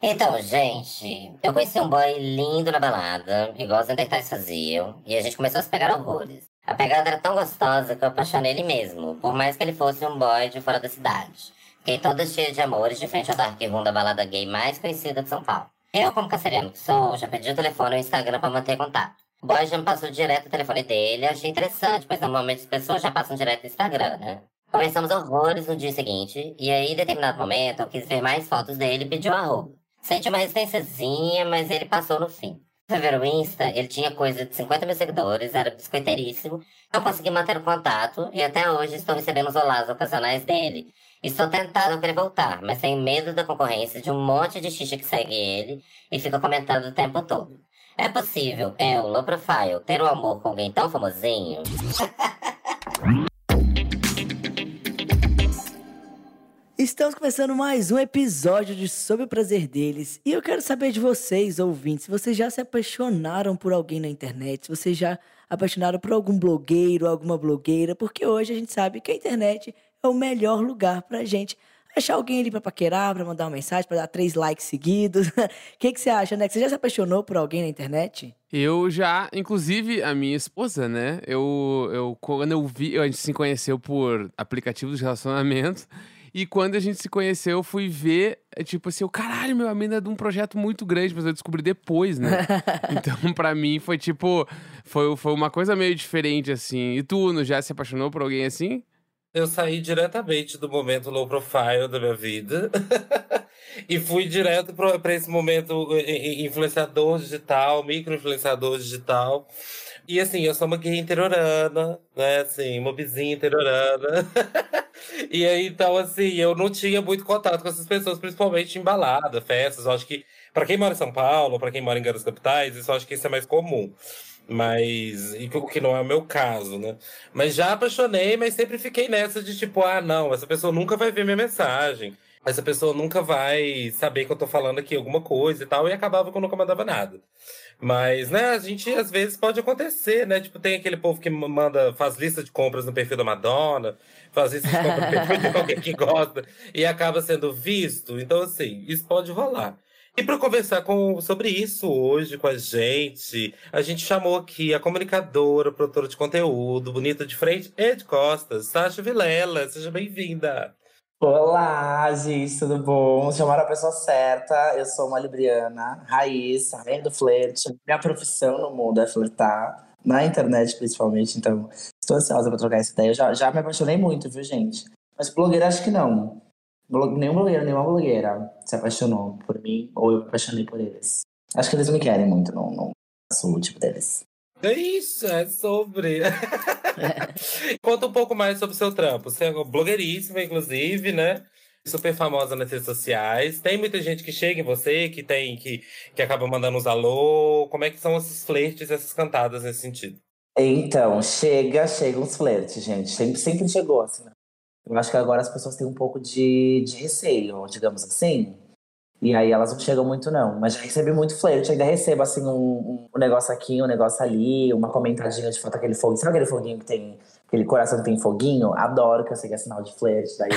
Então, gente, eu conheci um boy lindo na balada, igual os Neandertais faziam, e a gente começou a se pegar horrores. A pegada era tão gostosa que eu apaixonei ele mesmo, por mais que ele fosse um boy de fora da cidade. Fiquei toda cheia de amores de frente ao Dark Room da balada gay mais conhecida de São Paulo. Eu, como canceriano que sou, já pedi o telefone e o Instagram pra manter contato. O boy já me passou direto o telefone dele, achei interessante, pois normalmente as pessoas já passam direto no Instagram, né? Conversamos horrores no dia seguinte, e aí, em determinado momento, eu quis ver mais fotos dele e pedi um arroba. Senti uma resistênciazinha, mas ele passou no fim. Você ver o Insta, ele tinha coisa de 50 mil seguidores, era biscoiteiríssimo. Eu consegui manter o contato e até hoje estou recebendo os olás ocasionais dele. Estou tentado a querer voltar, mas tenho medo da concorrência de um monte de xixi que segue ele e fica comentando o tempo todo. É possível eu, low profile, ter um amor com alguém tão famosinho? Estamos começando mais um episódio de Sobre o Prazer deles. E eu quero saber de vocês, ouvintes, se vocês já se apaixonaram por alguém na internet, se vocês já apaixonaram por algum blogueiro, alguma blogueira, porque hoje a gente sabe que a internet é o melhor lugar pra gente achar alguém ali pra paquerar, pra mandar uma mensagem, pra dar três likes seguidos. O que, que você acha, né? Você já se apaixonou por alguém na internet? Eu já, inclusive a minha esposa, né? Eu, eu quando eu vi, a gente se conheceu por aplicativos de relacionamento. E quando a gente se conheceu, eu fui ver, é tipo assim, o caralho, meu, a mina é de um projeto muito grande, mas eu descobri depois, né? então, pra mim, foi tipo, foi, foi uma coisa meio diferente, assim. E tu, já se apaixonou por alguém assim? Eu saí diretamente do momento low profile da minha vida e fui direto para esse momento influenciador digital, micro-influenciador digital. E assim, eu sou uma gay interiorana, né? Assim, uma vizinha interiorana. e aí, então, assim, eu não tinha muito contato com essas pessoas, principalmente em balada, festas. Eu acho que, para quem mora em São Paulo, para quem mora em grandes capitais, isso acho que isso é mais comum. Mas. O que não é o meu caso, né? Mas já apaixonei, mas sempre fiquei nessa de tipo, ah, não, essa pessoa nunca vai ver minha mensagem. Essa pessoa nunca vai saber que eu tô falando aqui alguma coisa e tal. E acabava que eu nunca mandava nada. Mas, né, a gente às vezes pode acontecer, né? Tipo, tem aquele povo que manda, faz lista de compras no perfil da Madonna, faz lista de compras no perfil de alguém que gosta e acaba sendo visto. Então, assim, isso pode rolar. E para conversar com, sobre isso hoje com a gente, a gente chamou aqui a comunicadora, produtora de conteúdo, bonita de frente e de costas, Sasha Vilela. Seja bem-vinda. Olá, gente, tudo bom? Chamaram a pessoa certa. Eu sou uma libriana, raiz, rainha do flerte. Minha profissão no mundo é flertar, na internet principalmente, então estou ansiosa para trocar essa ideia. Eu já, já me apaixonei muito, viu, gente? Mas blogueira acho que não. Nenhum blogueiro, nenhuma blogueira se apaixonou por mim, ou eu me apaixonei por eles. Acho que eles me querem muito, não, não sou o tipo deles. É isso, é sobre. Conta um pouco mais sobre o seu trampo. Você é blogueiríssima, inclusive, né? Super famosa nas redes sociais. Tem muita gente que chega em você, que tem que, que acaba mandando uns alô. Como é que são esses flertes, essas cantadas nesse sentido? Então, chega, chega uns flertes, gente. Sempre, sempre chegou, assim. Né? Eu acho que agora as pessoas têm um pouco de, de receio, digamos assim. E aí elas não chegam muito, não. Mas já recebi muito flerte. Ainda recebo, assim, um, um negócio aqui, um negócio ali, uma comentadinha de foto, aquele fogo. Sabe aquele foguinho que tem aquele coração que tem foguinho, adoro que eu sei que é sinal de flerte, daí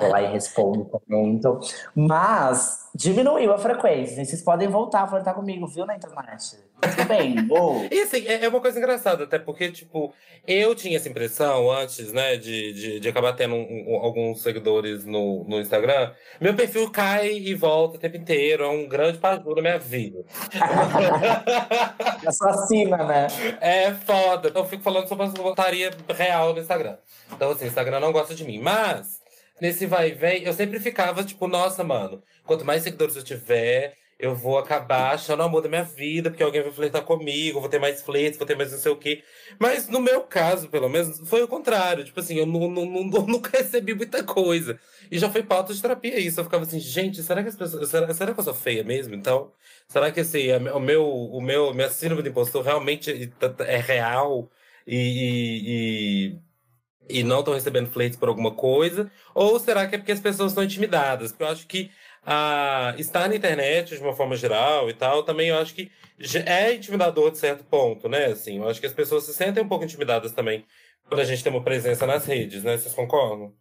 vou lá e respondo, comento. Mas diminuiu a frequência, vocês podem voltar a flertar comigo, viu, na internet. Tudo bem, boa. e assim, é, é uma coisa engraçada, até porque, tipo, eu tinha essa impressão antes, né, de, de, de acabar tendo um, um, alguns seguidores no, no Instagram. Meu perfil cai e volta o tempo inteiro, é um grande passo na minha vida. Assassina, né? É foda. Eu fico falando sobre a voltaria real no Instagram. Então, assim, o Instagram não gosta de mim. Mas, nesse vai e vem, eu sempre ficava, tipo, nossa, mano, quanto mais seguidores eu tiver, eu vou acabar achando o amor da minha vida, porque alguém vai flertar comigo, vou ter mais flertes, vou ter mais não sei o quê. Mas no meu caso, pelo menos, foi o contrário. Tipo assim, eu não, não, não, nunca recebi muita coisa. E já foi pauta de terapia isso. Eu ficava assim, gente, será que as pessoas. Será, será que eu sou feia mesmo? Então, será que assim, o meu, o meu, minha síndrome de impostor realmente é real? e, e, e não estão recebendo flertes por alguma coisa? Ou será que é porque as pessoas estão intimidadas? Porque eu acho que a, estar na internet de uma forma geral e tal, também eu acho que é intimidador de certo ponto, né? Assim, eu acho que as pessoas se sentem um pouco intimidadas também quando a gente tem uma presença nas redes, né? Vocês concordam?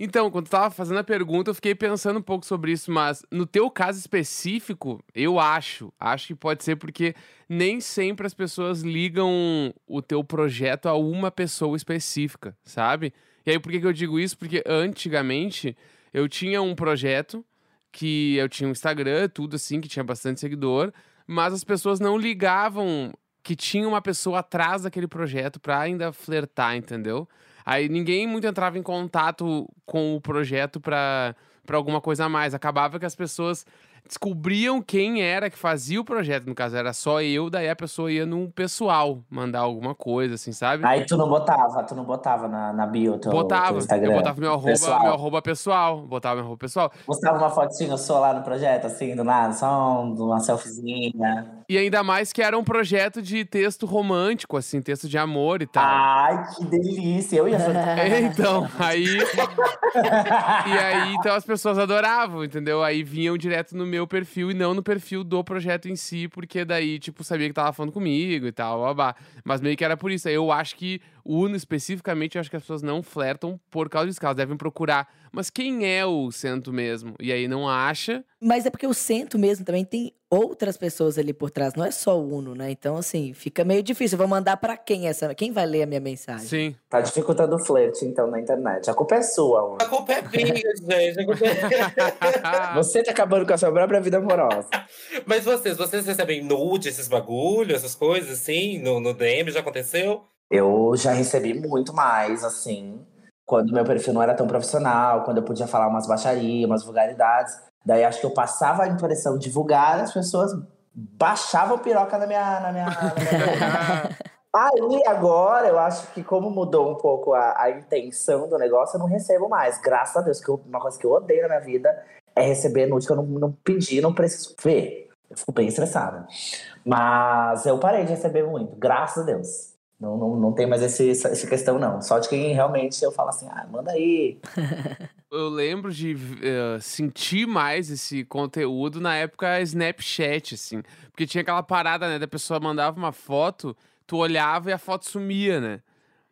Então, quando tu tava fazendo a pergunta, eu fiquei pensando um pouco sobre isso, mas no teu caso específico, eu acho, acho que pode ser porque nem sempre as pessoas ligam o teu projeto a uma pessoa específica, sabe? E aí, por que, que eu digo isso? Porque antigamente eu tinha um projeto que eu tinha um Instagram, tudo assim, que tinha bastante seguidor, mas as pessoas não ligavam que tinha uma pessoa atrás daquele projeto pra ainda flertar, entendeu? Aí ninguém muito entrava em contato com o projeto pra, pra alguma coisa a mais. Acabava que as pessoas descobriam quem era que fazia o projeto. No caso, era só eu, daí a pessoa ia no pessoal mandar alguma coisa, assim, sabe? Aí tu não botava, tu não botava na, na bio teu, botava. teu Instagram. Eu botava meu arroba, pessoal. meu arroba pessoal. Botava meu arroba pessoal. Postava uma fotinha sua lá no projeto, assim, do nada, só um- uma selfiezinha. E ainda mais que era um projeto de texto romântico, assim, texto de amor e tal. Ai, que delícia! Eu ia fazer. Então, aí. e aí, então as pessoas adoravam, entendeu? Aí vinham direto no meu perfil e não no perfil do projeto em si, porque daí, tipo, sabia que tava falando comigo e tal, babá. Mas meio que era por isso. Eu acho que Uno, especificamente, eu acho que as pessoas não flertam por causa disso, elas devem procurar. Mas quem é o Cento mesmo? E aí não acha. Mas é porque o Cento mesmo também tem outras pessoas ali por trás, não é só o Uno, né? Então, assim, fica meio difícil. Eu vou mandar pra quem essa? Quem vai ler a minha mensagem? Sim. Tá dificultando o flerte, então, na internet. A culpa é sua, Uno. A culpa é minha, gente. A culpa é... Você tá acabando com a sua própria vida amorosa. Mas vocês, vocês recebem nude, esses bagulho, essas coisas, assim, no, no DM? Já aconteceu? Eu já recebi muito mais, assim, quando meu perfil não era tão profissional, quando eu podia falar umas baixarias, umas vulgaridades. Daí acho que eu passava a impressão de vulgar, as pessoas baixavam piroca na minha. Na minha, na minha... Aí agora eu acho que como mudou um pouco a, a intenção do negócio, eu não recebo mais. Graças a Deus, que eu- uma coisa que eu odeio na minha vida é receber nude que eu não, não pedi, não preciso ver. Eu fico bem estressada. Mas eu parei de receber muito, graças a Deus. Não, não, não tem mais esse, essa, questão, não. Só de quem realmente eu falo assim, ah, manda aí. Eu lembro de eh, sentir mais esse conteúdo na época Snapchat, assim. Porque tinha aquela parada, né? Da pessoa mandava uma foto, tu olhava e a foto sumia, né?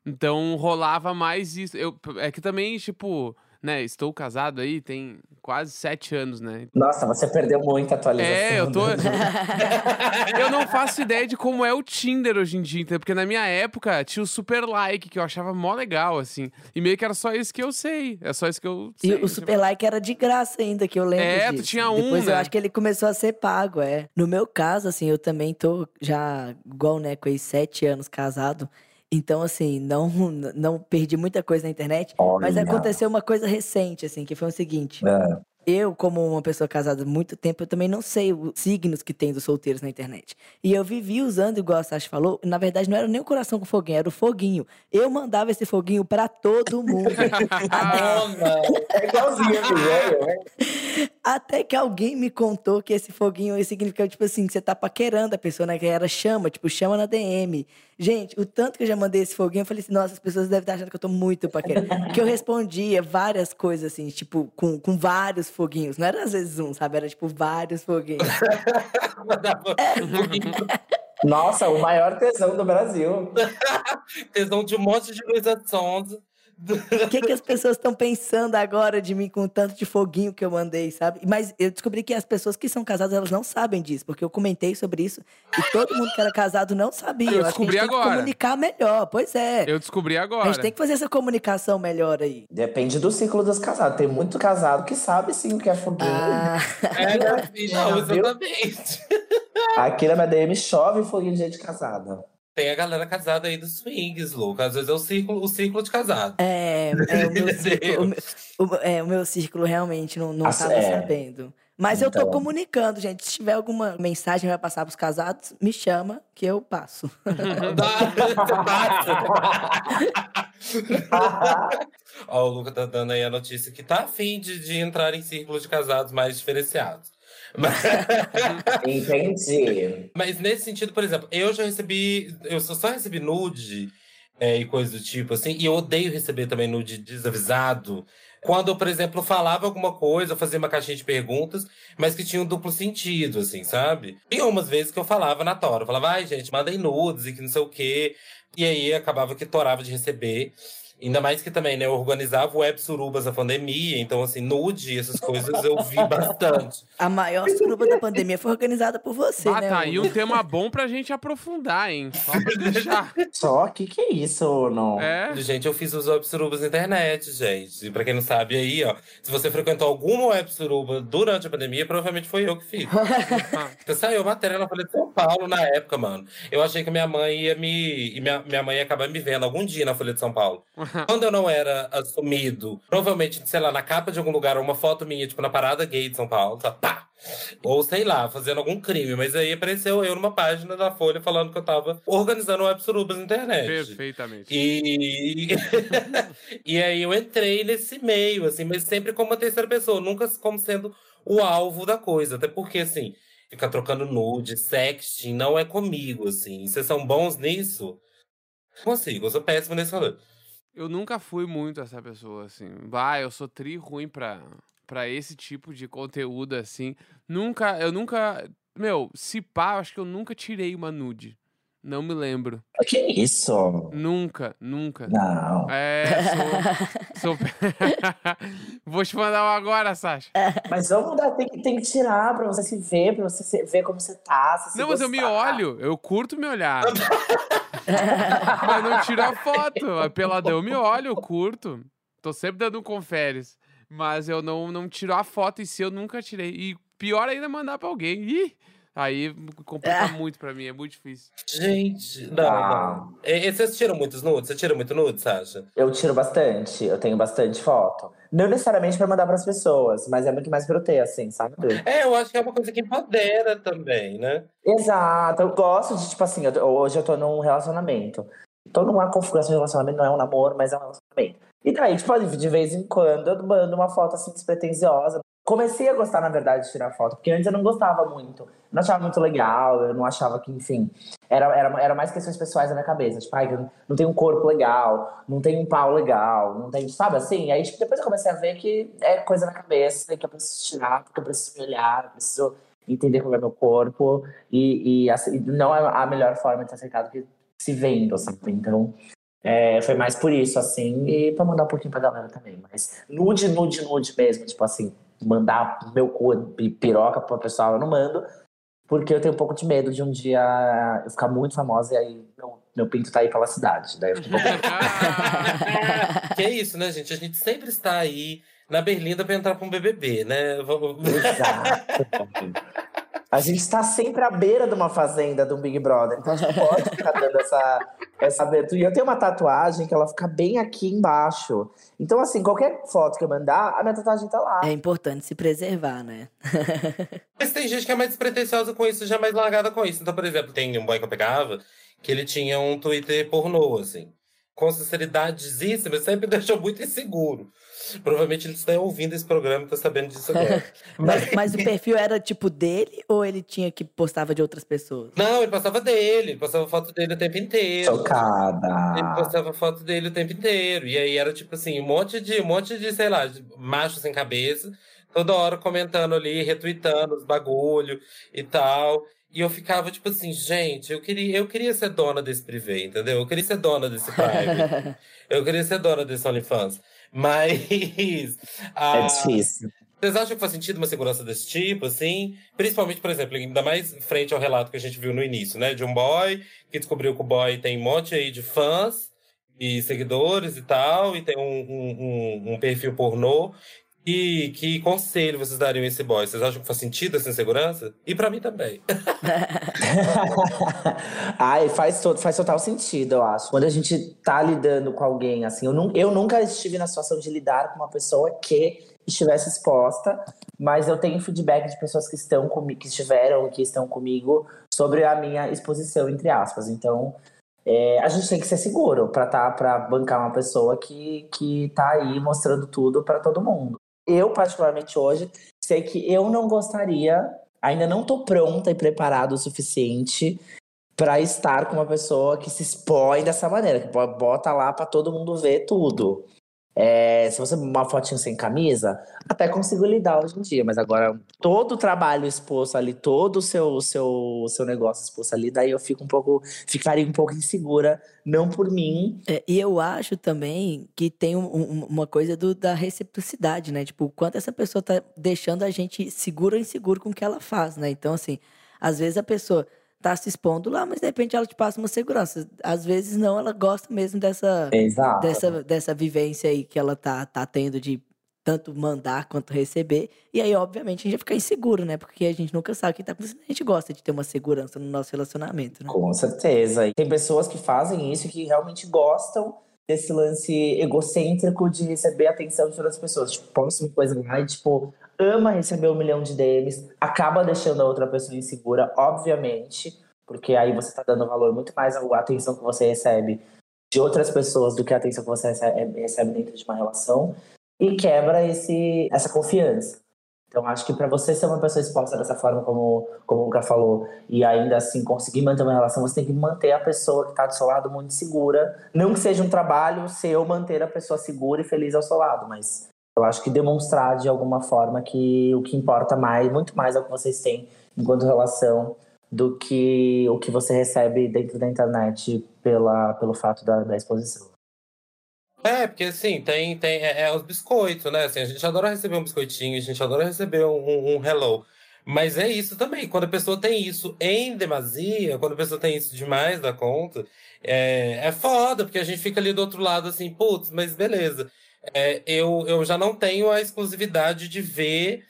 Então rolava mais isso. Eu, é que também, tipo, né? Estou casado aí, tem quase sete anos, né? Nossa, você perdeu muita atualização. É, eu tô. do- eu não faço ideia de como é o Tinder hoje em dia, entendeu? Porque na minha época tinha o super like, que eu achava mó legal, assim. E meio que era só isso que eu sei. É só isso que eu E sei. o Super Like era de graça ainda, que eu lembro É, tu disso. tinha um, Depois eu né? acho que ele começou a ser pago, é. No meu caso, assim, eu também tô já, igual o Neco aí, sete anos casado. Então, assim, não, não perdi muita coisa na internet. Mas Olha. aconteceu uma coisa recente, assim, que foi o seguinte. É. Eu, como uma pessoa casada há muito tempo, eu também não sei os signos que tem dos solteiros na internet. E eu vivi usando, igual a Sasha falou, na verdade não era nem o coração com foguinho, era o foguinho. Eu mandava esse foguinho pra todo mundo. Toma! É igualzinho, amigo, é eu, é. Até que alguém me contou que esse foguinho significa, tipo assim, que você tá paquerando a pessoa, né? Que era chama, tipo, chama na DM. Gente, o tanto que eu já mandei esse foguinho, eu falei assim, nossa, as pessoas devem estar achando que eu tô muito paquerando. Porque eu respondia várias coisas, assim, tipo, com, com vários foguinhos. Não era às vezes um, sabe? Era, tipo, vários foguinhos. Nossa, o maior tesão do Brasil. Tesão de um monte de Luísa Sonza. O que, que as pessoas estão pensando agora de mim com o tanto de foguinho que eu mandei, sabe? Mas eu descobri que as pessoas que são casadas, elas não sabem disso, porque eu comentei sobre isso e todo mundo que era casado não sabia. Eu a descobri tem que agora. comunicar melhor, pois é. Eu descobri A agora. gente tem que fazer essa comunicação melhor aí. Depende do ciclo dos casados. Tem muito casado que sabe sim o que é foguinho. Ah, É, minha filha, Viu? exatamente. Aqui na minha DM chove foguinho de gente casada. Tem a galera casada aí dos swings, Luca. Às vezes é o círculo, o círculo de casado. é, é, o, meu círculo, o, meu, o- é, o meu círculo realmente não, não estava é. sabendo. Mas eu tô Então. comunicando, gente. Se tiver alguma mensagem vai passar pros casados, me chama que eu passo. Ó, o Luca tá dando aí a notícia que tá afim de, de entrar em círculos de casados mais diferenciados. Entendi. mas nesse sentido, por exemplo, eu já recebi. Eu só, só recebi nude é, e coisa do tipo, assim, e eu odeio receber também nude desavisado. Quando eu, por exemplo, falava alguma coisa, eu fazia uma caixinha de perguntas, mas que tinha um duplo sentido, assim, sabe? E umas vezes que eu falava na tora, eu falava, ai, gente, mandem nudes e que não sei o quê. E aí acabava que torava de receber. Ainda mais que também, né, eu organizava o Web Surubas da pandemia, então assim, nude, essas coisas eu vi bastante. A maior suruba da pandemia foi organizada por você, Ah, né? tá aí Hugo? um tema bom pra gente aprofundar, hein? Só pra deixar. Só que que é isso, não? É? Gente, eu fiz os Web Surubas na internet, gente. E pra quem não sabe aí, ó, se você frequentou alguma Web Suruba durante a pandemia, provavelmente foi eu que fiz. Porque saiu matéria na Folha de São Paulo na época, mano. Eu achei que minha mãe ia me. e Minha, minha mãe ia acabar me vendo algum dia na Folha de São Paulo. Quando eu não era assumido, provavelmente, sei lá, na capa de algum lugar, uma foto minha, tipo, na parada gay de São Paulo, tá? pá! Ou sei lá, fazendo algum crime. Mas aí apareceu eu numa página da Folha falando que eu tava organizando web surubas na internet. Perfeitamente. E... e aí eu entrei nesse meio, assim, mas sempre como uma terceira pessoa, nunca como sendo o alvo da coisa. Até porque, assim, ficar trocando nude, sexting, não é comigo, assim. Vocês são bons nisso? Consigo, eu sou péssimo nesse rolê. Eu nunca fui muito essa pessoa, assim. Bah, eu sou tri ruim pra, pra esse tipo de conteúdo, assim. Nunca, eu nunca. Meu, se pá, acho que eu nunca tirei uma nude. Não me lembro. Que isso? Nunca, nunca. Não. É, sou. sou... Vou te mandar um agora, Sasha. Mas vamos dar, tem, que- tem que tirar pra você se ver, pra você se- ver como você tá. Se se Não, mas eu me gostar. olho, eu curto me olhar. mas não tiro a foto. Peladão me olho, eu curto. Tô sempre dando um conferes. Mas eu não, não tiro a foto em si, eu nunca tirei. E pior ainda é mandar pra alguém. Ih, aí complica muito pra mim, é muito difícil. Gente, não, Ah. não. E, e vocês tiram muitos nudes? Você tira muito nudes, Sasha? Eu tiro bastante, eu tenho bastante foto. Não necessariamente pra mandar pras pessoas, mas é muito mais pra eu ter, assim, sabe? É, eu acho que é uma coisa que empodera também, né? Exato, eu gosto de, tipo assim, eu hoje eu tô num relacionamento. Tô numa configuração de relacionamento, não é um namoro, mas é um relacionamento. E daí, tipo, de vez em quando eu mando uma foto assim despretensiosa. Comecei a gostar, na verdade, de tirar foto, porque antes eu não gostava muito. Não achava muito legal, eu não achava que, enfim. Era, era, era mais questões pessoais na minha cabeça. Tipo, ai, não tenho um corpo legal, não tenho um pau legal, não tenho, sabe assim? Aí, tipo, depois eu comecei a ver que é coisa na cabeça, e que eu preciso tirar, porque eu preciso me olhar, eu preciso entender como é meu corpo. E, e, assim, não é a melhor forma de ser aceitado que se vendo, assim. Então, é, foi mais por isso, assim, e pra mandar um pouquinho pra galera também. Mas nude, nude, nude mesmo. Tipo assim, mandar meu cu e piroca pro pessoal, eu não mando. Porque eu tenho um pouco de medo de um dia eu ficar muito famosa e aí meu, meu pinto tá aí pela cidade. Daí eu fico um pouco... que é isso, né, gente? A gente sempre está aí na Berlinda pra entrar pra um BBB, né? Vamos- Exato. A gente tá sempre à beira de uma fazenda do Big Brother. Então a gente pode ficar dando essa, essa abertura. E eu tenho uma tatuagem que ela fica bem aqui embaixo. Então, assim, qualquer foto que eu mandar, a minha tatuagem tá lá. É importante se preservar, né? Mas tem gente que é mais despretensiosa com isso, já é mais largada com isso. Então, por exemplo, tem um boy que eu pegava que ele tinha um Twitter pornô, assim. Com sinceridadezíssima, sempre deixou muito inseguro. Provavelmente ele está ouvindo esse programa e tá sabendo disso agora. Mas, mas o perfil era tipo dele ou ele tinha que postava de outras pessoas? Não, ele passava dele, ele passava foto dele o tempo inteiro. Ele Chocada. postava foto dele o tempo inteiro. E aí era tipo assim, um monte de, um monte de, sei lá, de macho sem cabeça, toda hora comentando ali, retweetando os bagulho e tal. E eu ficava tipo assim, gente, eu queria, eu queria ser dona desse privê, entendeu? Eu queria ser dona desse private. eu queria ser dona desse OnlyFans. Mas. É ah, difícil. vocês acham que faz sentido uma segurança desse tipo, assim? Principalmente, por exemplo, ainda mais frente ao relato que a gente viu no início, né? De um boy que descobriu que o boy tem um monte aí de fãs e seguidores e tal, e tem um, um, um- um perfil pornô. E que conselho vocês dariam a esse boy? Vocês acham que faz sentido essa insegurança? E pra mim também. Ai, faz, todo, faz total sentido, eu acho. Quando a gente tá lidando com alguém, assim, eu, eu nunca estive na situação de lidar com uma pessoa que estivesse exposta, mas eu tenho feedback de pessoas que estão comigo, que estiveram, que estão comigo, sobre a minha exposição, entre aspas. Então, é, a gente tem que ser seguro pra, tá, pra bancar uma pessoa que, que tá aí mostrando tudo pra todo mundo. Eu, particularmente hoje, sei que eu não gostaria, ainda não tô pronta e preparada o suficiente pra estar com uma pessoa que se expõe dessa maneira, que bo- bota lá pra todo mundo ver tudo. É, se você uma fotinho sem camisa, até consigo lidar hoje em dia, mas agora todo o trabalho exposto ali, todo o seu, seu, seu negócio exposto ali, daí eu fico um pouco, ficaria um pouco insegura, não por mim. É, e eu acho também que tem um, um, uma coisa do, da reciprocidade, né? Tipo, o quanto essa pessoa tá deixando a gente seguro ou inseguro com o que ela faz, né? Então, assim, às vezes a pessoa tá se expondo lá, mas de repente ela te passa uma segurança. Às vezes não, ela gosta mesmo dessa, Exato. dessa, dessa vivência aí que ela tá, tá tendo de tanto mandar quanto receber. E aí, obviamente, a gente vai ficar inseguro, né? Porque a gente nunca sabe o que tá acontecendo. A gente gosta de ter uma segurança no nosso relacionamento, né? Com certeza. E tem pessoas que fazem isso que realmente gostam desse lance egocêntrico de receber atenção de outras pessoas. Tipo, posta uma coisa lá e, tipo, ama receber um milhão de DMs, acaba deixando a outra pessoa insegura, obviamente, porque aí você está dando valor muito mais à atenção que você recebe de outras pessoas do que a atenção que você recebe, recebe dentro de uma relação e quebra esse, essa confiança. Então, acho que para você ser uma pessoa exposta dessa forma, como, como o Luca falou, e ainda assim conseguir manter uma relação, você tem que manter a pessoa que está do seu lado muito segura. Não que seja um trabalho seu manter a pessoa segura e feliz ao seu lado, mas eu acho que demonstrar de alguma forma que o que importa mais, muito mais é o que vocês têm enquanto relação do que o que você recebe dentro da internet pela, pelo fato da, da exposição. É, porque assim, tem, tem é, é, os biscoitos, né? Assim, a gente adora receber um biscoitinho, a gente adora receber um, um hello. Mas é isso também, quando a pessoa tem isso em demasia, quando a pessoa tem isso demais da conta, é, é foda, porque a gente fica ali do outro lado assim, putz, mas beleza é, eu, eu já não tenho a exclusividade de ver.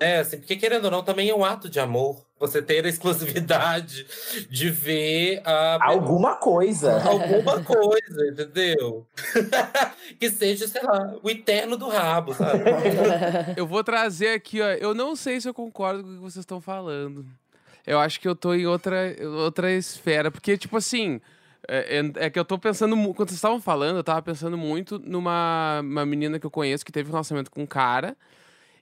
É, assim, porque querendo ou não, também é um ato de amor. Você ter a exclusividade de ver a. Alguma coisa. Alguma coisa, entendeu? que seja, sei lá, o eterno do rabo, sabe? eu vou trazer aqui, ó. Eu não sei se eu concordo com o que vocês estão falando. Eu acho que eu tô em outra, outra esfera. Porque, tipo assim. É, é, é, que eu tô pensando, quando vocês estavam falando, eu tava pensando muito numa uma menina que eu conheço que teve um relacionamento com um cara.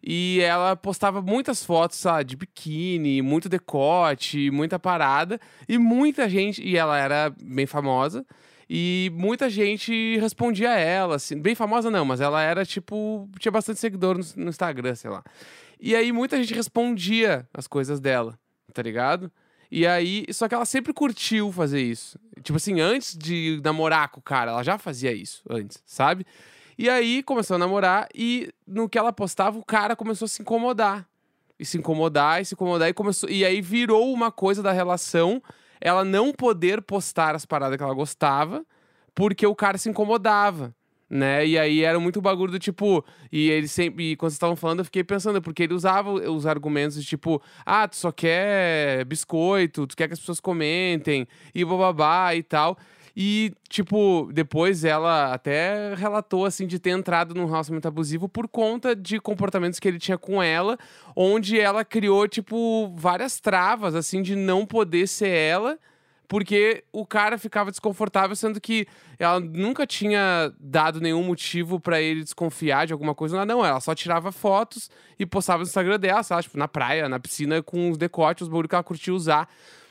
E ela postava muitas fotos, sabe, de biquíni, muito decote, muita parada. E muita gente. E ela era bem famosa. E muita gente respondia a ela, assim. Bem famosa não, mas ela era tipo. Tinha bastante seguidor no, no Instagram, sei lá. E aí muita gente respondia as coisas dela, tá ligado? E aí, só que ela sempre curtiu fazer isso. Tipo assim, antes de namorar com o cara, ela já fazia isso antes, sabe? E aí começou a namorar e no que ela postava, o cara começou a se incomodar. E se incomodar, e se incomodar, e começou. E aí virou uma coisa da relação ela não poder postar as paradas que ela gostava, porque o cara se incomodava né? E aí era muito bagulho do tipo. E ele sempre. E quando vocês estavam falando, eu fiquei pensando, porque ele usava os argumentos de tipo, ah, tu só quer biscoito, tu quer que as pessoas comentem, e bababá e tal. E, tipo, depois ela até relatou, assim, de ter entrado num relacionamento abusivo por conta de comportamentos que ele tinha com ela, onde ela criou, tipo, várias travas, assim, de não poder ser ela porque o cara ficava desconfortável, sendo que ela nunca tinha dado nenhum motivo para ele desconfiar de alguma coisa. Não, ela só tirava fotos e postava no Instagram dela, sabe? Tipo, na praia, na piscina, com os decotes, os bagulho que ela curtia usar.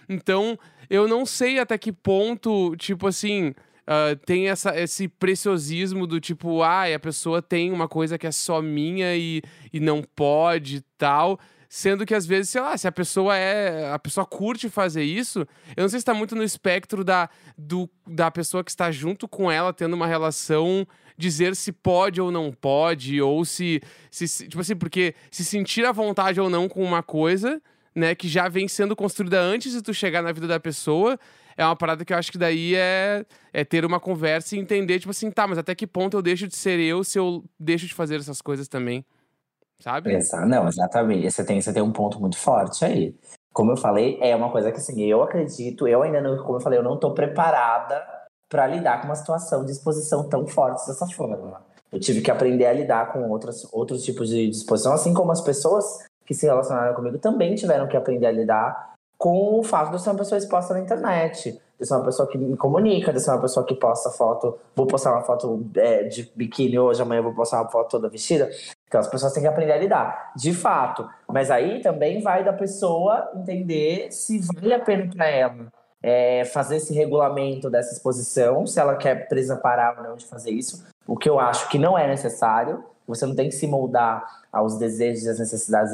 Então, eu não sei até que ponto, tipo assim. Uh, tem essa, esse preciosismo do tipo, ah, a pessoa tem uma coisa que é só minha e, e não pode tal. Sendo que às vezes, sei lá, se a pessoa é. A pessoa curte fazer isso, eu não sei se está muito no espectro da, do, da pessoa que está junto com ela, tendo uma relação, dizer se pode ou não pode, ou se, se. Tipo assim, porque se sentir à vontade ou não com uma coisa, né, que já vem sendo construída antes de tu chegar na vida da pessoa, é uma parada que eu acho que daí é, é ter uma conversa e entender, tipo assim, tá, mas até que ponto eu deixo de ser eu se eu deixo de fazer essas coisas também sabe? Exato, não, exatamente. Você tem, você tem um ponto muito forte aí. Como eu falei, é uma coisa que assim, eu acredito, eu ainda não, como eu falei, eu não estou preparada para lidar com uma situação de exposição tão forte dessa forma. Eu tive que aprender a lidar com outros, outros tipos de exposição, assim como as pessoas que se relacionaram comigo também tiveram que aprender a lidar com o fato de eu ser uma pessoa exposta na internet de ser uma pessoa que me comunica, de ser uma pessoa que posta foto, vou postar uma foto é, de biquíni hoje, amanhã vou postar uma foto toda vestida. Então as pessoas têm que aprender a lidar, de fato. Mas aí também vai da pessoa entender se vale a pena para ela é, fazer esse regulamento dessa exposição, se ela quer presa parar ou não de fazer isso. O que eu acho que não é necessário. Você não tem que se moldar aos desejos e às necessidades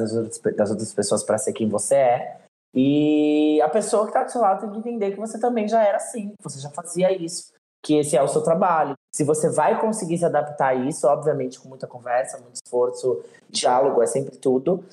das outras pessoas para ser quem você é. E a pessoa que está do seu lado tem que entender que você também já era assim, você já fazia isso, que esse é o seu trabalho. Se você vai conseguir se adaptar a isso, obviamente com muita conversa, muito esforço, diálogo é sempre tudo.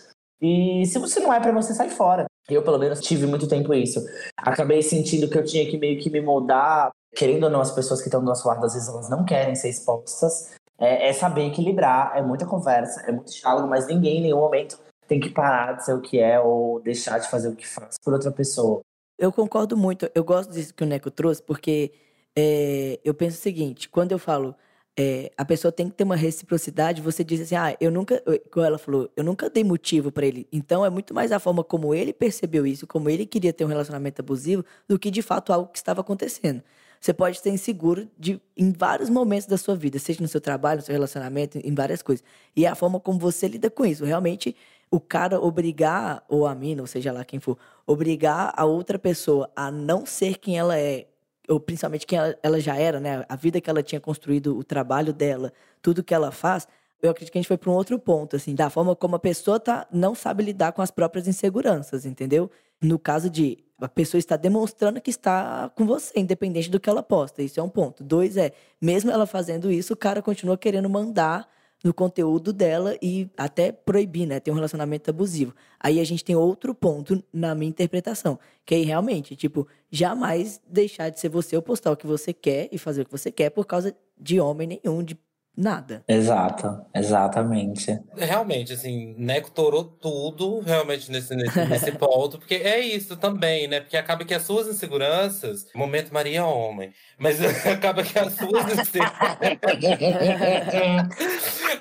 E se você não é para você, sai fora. Eu, pelo menos, tive muito tempo isso. Acabei sentindo que eu tinha que meio que me moldar. Querendo ou não, as pessoas que estão do nosso lado, às vezes, elas não querem ser expostas. É, é saber equilibrar, é muita conversa, é muito diálogo, mas ninguém em nenhum momento tem que parar de ser o que é ou deixar de fazer o que faz por outra pessoa. Eu concordo muito. Eu gosto disso que o Neco trouxe, porque é, eu penso o seguinte: quando eu falo é, a pessoa tem que ter uma reciprocidade, você diz assim, ah, eu nunca, como ela falou, eu nunca dei motivo para ele. Então é muito mais a forma como ele percebeu isso, como ele queria ter um relacionamento abusivo, do que de fato algo que estava acontecendo. Você pode ser inseguro de, em vários momentos da sua vida, seja no seu trabalho, no seu relacionamento, em várias coisas. E é a forma como você lida com isso. Realmente, o cara obrigar, ou a mina, ou seja lá quem for, obrigar a outra pessoa a não ser quem ela é, ou principalmente quem ela, ela já era, né? A vida que ela tinha construído, o trabalho dela, tudo que ela faz, eu acredito que a gente foi para um outro ponto, assim, da forma como a pessoa tá, não sabe lidar com as próprias inseguranças, entendeu? No caso de a pessoa está demonstrando que está com você, independente do que ela posta. Isso é um ponto. Dois é, mesmo ela fazendo isso, o cara continua querendo mandar no conteúdo dela e até proibir, né? Ter um relacionamento abusivo. Aí a gente tem outro ponto na minha interpretação, que aí realmente, tipo, jamais deixar de ser você ou postar o que você quer e fazer o que você quer por causa de homem nenhum, de nada. Exato, exatamente. Realmente, assim, Neco torou tudo realmente nesse, nesse, nesse ponto, porque é isso também, né? Porque acaba que as suas inseguranças. Momento Maria Homem. Mas acaba que as suas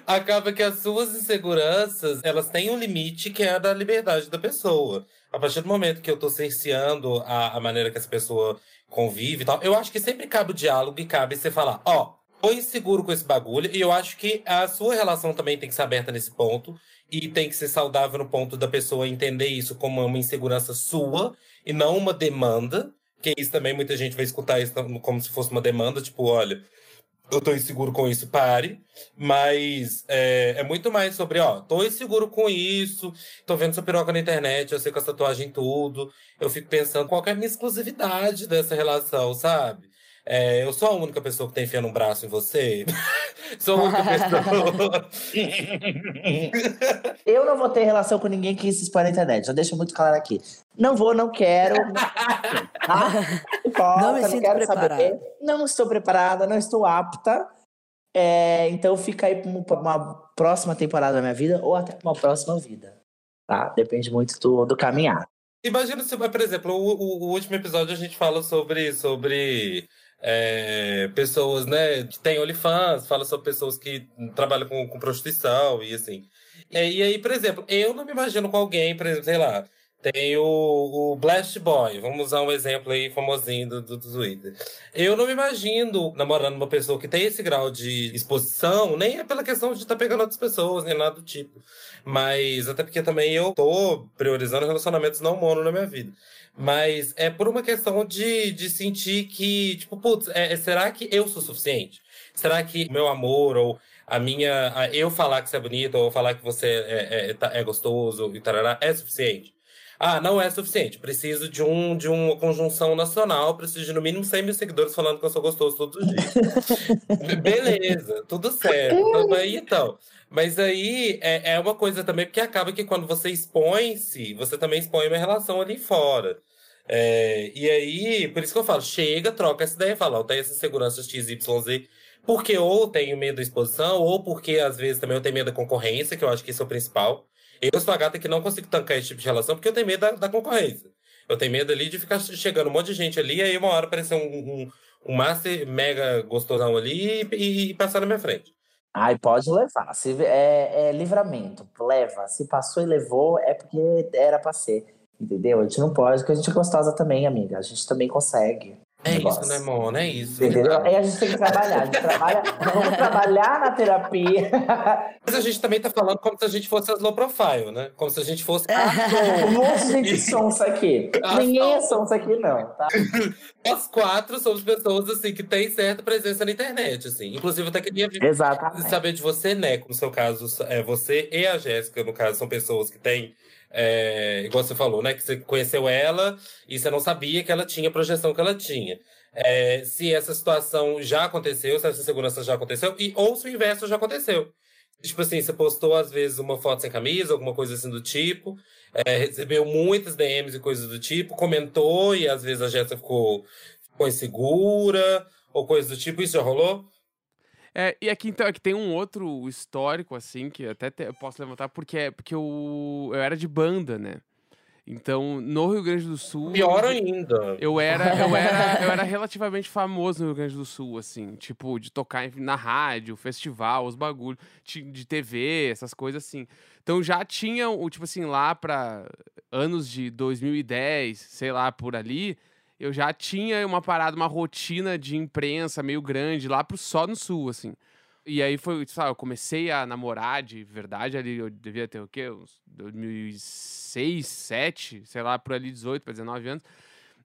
acaba que as suas inseguranças, elas têm um limite que é a da liberdade da pessoa. A partir do momento que eu tô cerceando a, a maneira que essa pessoa convive e tal, eu acho que sempre cabe o diálogo e cabe você falar, ó, oh, tô inseguro com esse bagulho. E eu acho que a sua relação também tem que ser aberta nesse ponto. E tem que ser saudável no ponto da pessoa entender isso como uma insegurança sua e não uma demanda. Que isso também muita gente vai escutar isso como se fosse uma demanda, tipo, olha, eu tô inseguro com isso, pare. Mas é, é, muito mais sobre, ó, tô inseguro com isso, tô vendo sua piroca na internet, eu sei com a tatuagem tudo. Eu fico pensando qual é a minha exclusividade dessa relação, sabe? É, eu sou a única pessoa que tem enfiando um braço em você? sou a única pessoa. eu não vou ter relação com ninguém que se expõe na internet. Já deixo muito claro aqui. Não vou, não quero. Tá? Importa, não me sinto quero preparada. Saber. Não estou preparada, não estou apta. É, então fica aí para uma próxima temporada da minha vida ou até para uma próxima vida. Tá? Depende muito do, do caminhar. Imagina se, por exemplo, o, o, o, último episódio a gente fala sobre, sobre é, pessoas, né, que têm OnlyFans, fala sobre pessoas que trabalham com, com prostituição e assim. E, e, aí, por exemplo, eu não me imagino com alguém, por exemplo, sei lá, tem o, o Blast Boy, vamos usar um exemplo aí famosinho do, do, do Twitter. Eu não me imagino namorando uma pessoa que tem esse grau de exposição, nem é pela questão de estar tá pegando outras pessoas, nem nada do tipo. Mas até porque também eu tô priorizando relacionamentos não mono na minha vida. Mas é por uma questão de, de sentir que, tipo, putz, é, será que eu sou suficiente? Será que meu amor ou a minha. A eu falar que você é bonito ou falar que você é, é, é, é gostoso e tarará é suficiente? Ah, não é suficiente. Preciso de, um, de uma conjunção nacional. Preciso de no mínimo 100 mil seguidores falando que eu sou gostoso todos os dias. Beleza, tudo certo. Então, então. Mas aí é, é uma coisa também, porque acaba que quando você expõe-se, você também expõe uma relação ali fora. É, e aí, por isso que eu falo, chega, troca essa ideia, fala, eu tenho essa segurança XYZ, porque ou tenho medo da exposição, ou porque às vezes também eu tenho medo da concorrência, que eu acho que isso é o principal. Eu sou a gata que não consigo tancar esse tipo de relação, porque eu tenho medo da, da concorrência. Eu tenho medo ali de ficar chegando um monte de gente ali, aí uma hora aparecer um, um, um master mega gostosão ali e, e, passar na minha frente. Ai, pode levar. Se, é, é livramento. Leva. Se passou e levou, é porque era pra ser. Entendeu? A gente não pode, porque a gente é gostosa também, amiga. A gente também consegue. É negócio. isso, né, Mona? É isso. Entendeu? Aí a gente tem que trabalhar. A gente trabalha, vamos trabalhar na terapia. Mas a gente também tá falando como se a gente fosse as low profile, né? Como se a gente fosse. um monte de gente sonsa aqui. Ninguém é sonsa aqui, não, tá? Nós quatro somos pessoas, assim, que têm certa presença na internet, assim. Inclusive, eu até queria Exatamente. saber de você, né? No seu caso, é, você e a Jéssica, no caso, são pessoas que têm. É, igual você falou, né? Que você conheceu ela e você não sabia que ela tinha a projeção que ela tinha. É, se essa situação já aconteceu, se essa segurança já aconteceu, e ou se o inverso já aconteceu. Tipo assim, você postou às vezes uma foto sem camisa, alguma coisa assim do tipo, é, recebeu muitas DMs e coisas do tipo, comentou e às vezes a Jéssica ficou, ficou insegura ou coisa do tipo. Isso já rolou? É, e aqui então, aqui tem um outro histórico, assim, que até te- eu posso levantar, porque, é, porque eu, eu era de banda, né? Então, no Rio Grande do Sul. Pior ainda. Eu era, eu, era, eu era relativamente famoso no Rio Grande do Sul, assim, tipo, de tocar na rádio, festival, os bagulhos, de, TV, essas coisas assim. Então já tinha, o tipo assim, lá pra anos de 2010, sei lá, por ali, eu já tinha uma parada, uma rotina de imprensa meio grande lá pro só no Sul, assim. E aí foi, sabe, eu comecei a namorar de verdade ali, eu devia ter o quê? Uns 2006, 2007, sei lá, por ali 18 para 19 anos.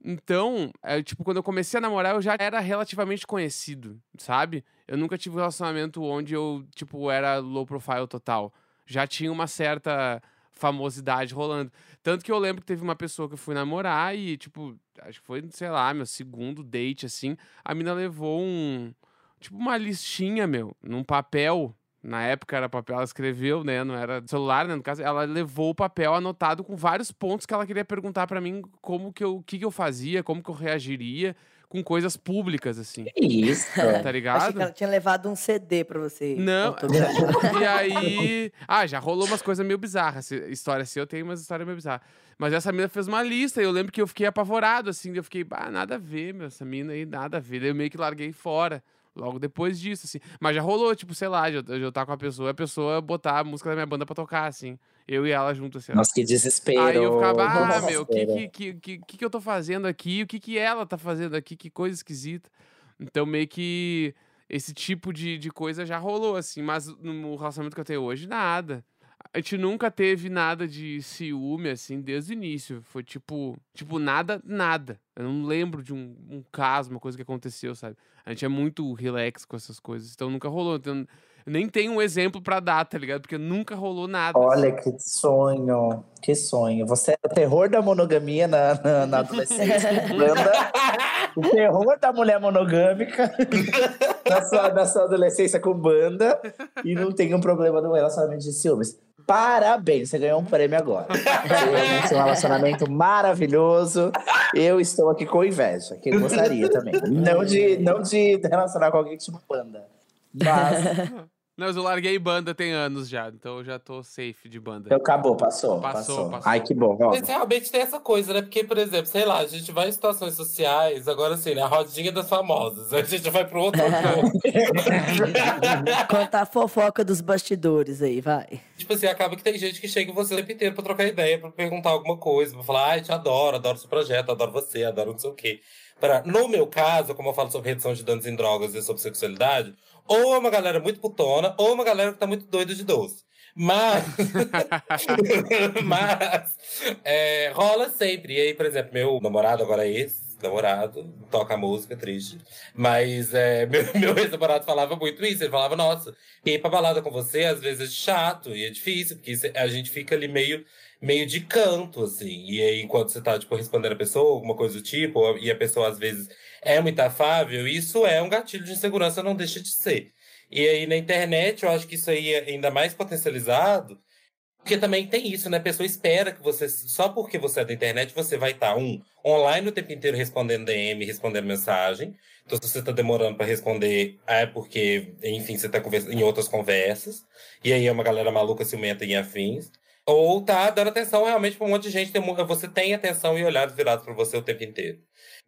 Então, é, tipo, quando eu comecei a namorar, eu já era relativamente conhecido, sabe? Eu nunca tive um relacionamento onde eu, tipo, era low profile total. Já tinha uma certa famosidade rolando. Tanto que eu lembro que teve uma pessoa que eu fui namorar e, tipo, acho que foi, sei lá, meu segundo date, assim. A mina levou um. Tipo, uma listinha, meu, num papel. Na época era papel, ela escreveu, né? Não era celular, né? No caso, ela levou o papel anotado com vários pontos que ela queria perguntar pra mim como que eu, o que, que eu fazia, como que eu reagiria com coisas públicas, assim. Que Isso. Tá Achei ligado? que ela tinha levado um CD pra você. Não. autografar. E aí. Ah, já rolou umas coisas meio bizarras. História assim, eu tenho umas histórias meio bizarras. Mas essa mina fez uma lista e eu lembro que eu fiquei apavorado, assim. Eu fiquei, ah, nada a ver, meu, essa mina aí, nada a ver. Daí eu meio que larguei fora. Logo depois disso, assim. Mas já rolou, tipo, sei lá, de eu, de eu estar com a pessoa e a pessoa botar a música da minha banda pra tocar, assim. Eu e ela junto, assim. Nossa, que desespero. Aí eu ficava, ah, meu, o que, que, que, que, que eu tô fazendo aqui? O que, que ela tá fazendo aqui? Que coisa esquisita. Então, meio que esse tipo de, de coisa já rolou, assim. Mas no relacionamento que eu tenho hoje, nada. A gente nunca teve nada de ciúme, assim, desde o início. Foi tipo, tipo, nada, nada. Eu não lembro de um, um caso, uma coisa que aconteceu, sabe? A gente é muito relax com essas coisas. Então nunca rolou. Então, nem tenho um exemplo pra dar, tá ligado? Porque nunca rolou nada. assim. Olha que sonho, que sonho. Você é o terror da monogamia na, na, na adolescência. banda. o terror da mulher monogâmica na, sua, na sua adolescência com banda e não tem um problema no relacionamento de ciúmes. Parabéns, você ganhou um prêmio agora. Realmente um relacionamento maravilhoso. Eu estou aqui com inveja, que eu gostaria também. Não de, não de relacionar com alguém que tinha uma banda. Mas Não, eu larguei banda tem anos já, então eu já tô safe de banda. então, acabou, passou, Passou, passou. passou. Ai, que bom. Mas realmente tem essa coisa, né? Porque, por exemplo, sei lá, a gente vai em situações sociais, agora assim, né? A rodinha das famosas. A gente vai pro outro. Conta a fofoca dos bastidores aí, vai. Tipo assim, acaba que tem gente que chega em você o tempo inteiro pra trocar ideia, pra perguntar alguma coisa, pra falar, ai, te adoro, adoro seu projeto, adoro você, adoro não sei o quê. Pra- No meu caso, como eu falo sobre redução de danos em drogas e sobre sexualidade, ou é uma galera muito putona, ou é uma galera que tá muito doida de doce. Mas. Mas. é, rola sempre. E aí, por exemplo, meu namorado, agora ex, namorado, toca música, triste. Mas é, meu, meu ex-namorado falava muito isso. Ele falava, nossa, ir pra balada com você às vezes é chato e é difícil, porque a gente fica ali meio, meio de canto, assim. E aí, enquanto você tá, tipo, respondendo a pessoa, alguma coisa do tipo, e a pessoa às vezes é muito afável, isso é um gatilho de insegurança, não deixa de ser. E aí, na internet, eu acho que isso aí é ainda mais potencializado, porque também tem isso, né? A pessoa espera que você, só porque você é da internet, você vai estar, um, online o tempo inteiro respondendo DM, respondendo mensagem. Então, se você está demorando para responder, é porque, enfim, você está em outras conversas. E aí é uma galera maluca, ciumenta e afins. Ou tá dando atenção realmente para um monte de gente. Você tem atenção e olhares virados para você o tempo inteiro.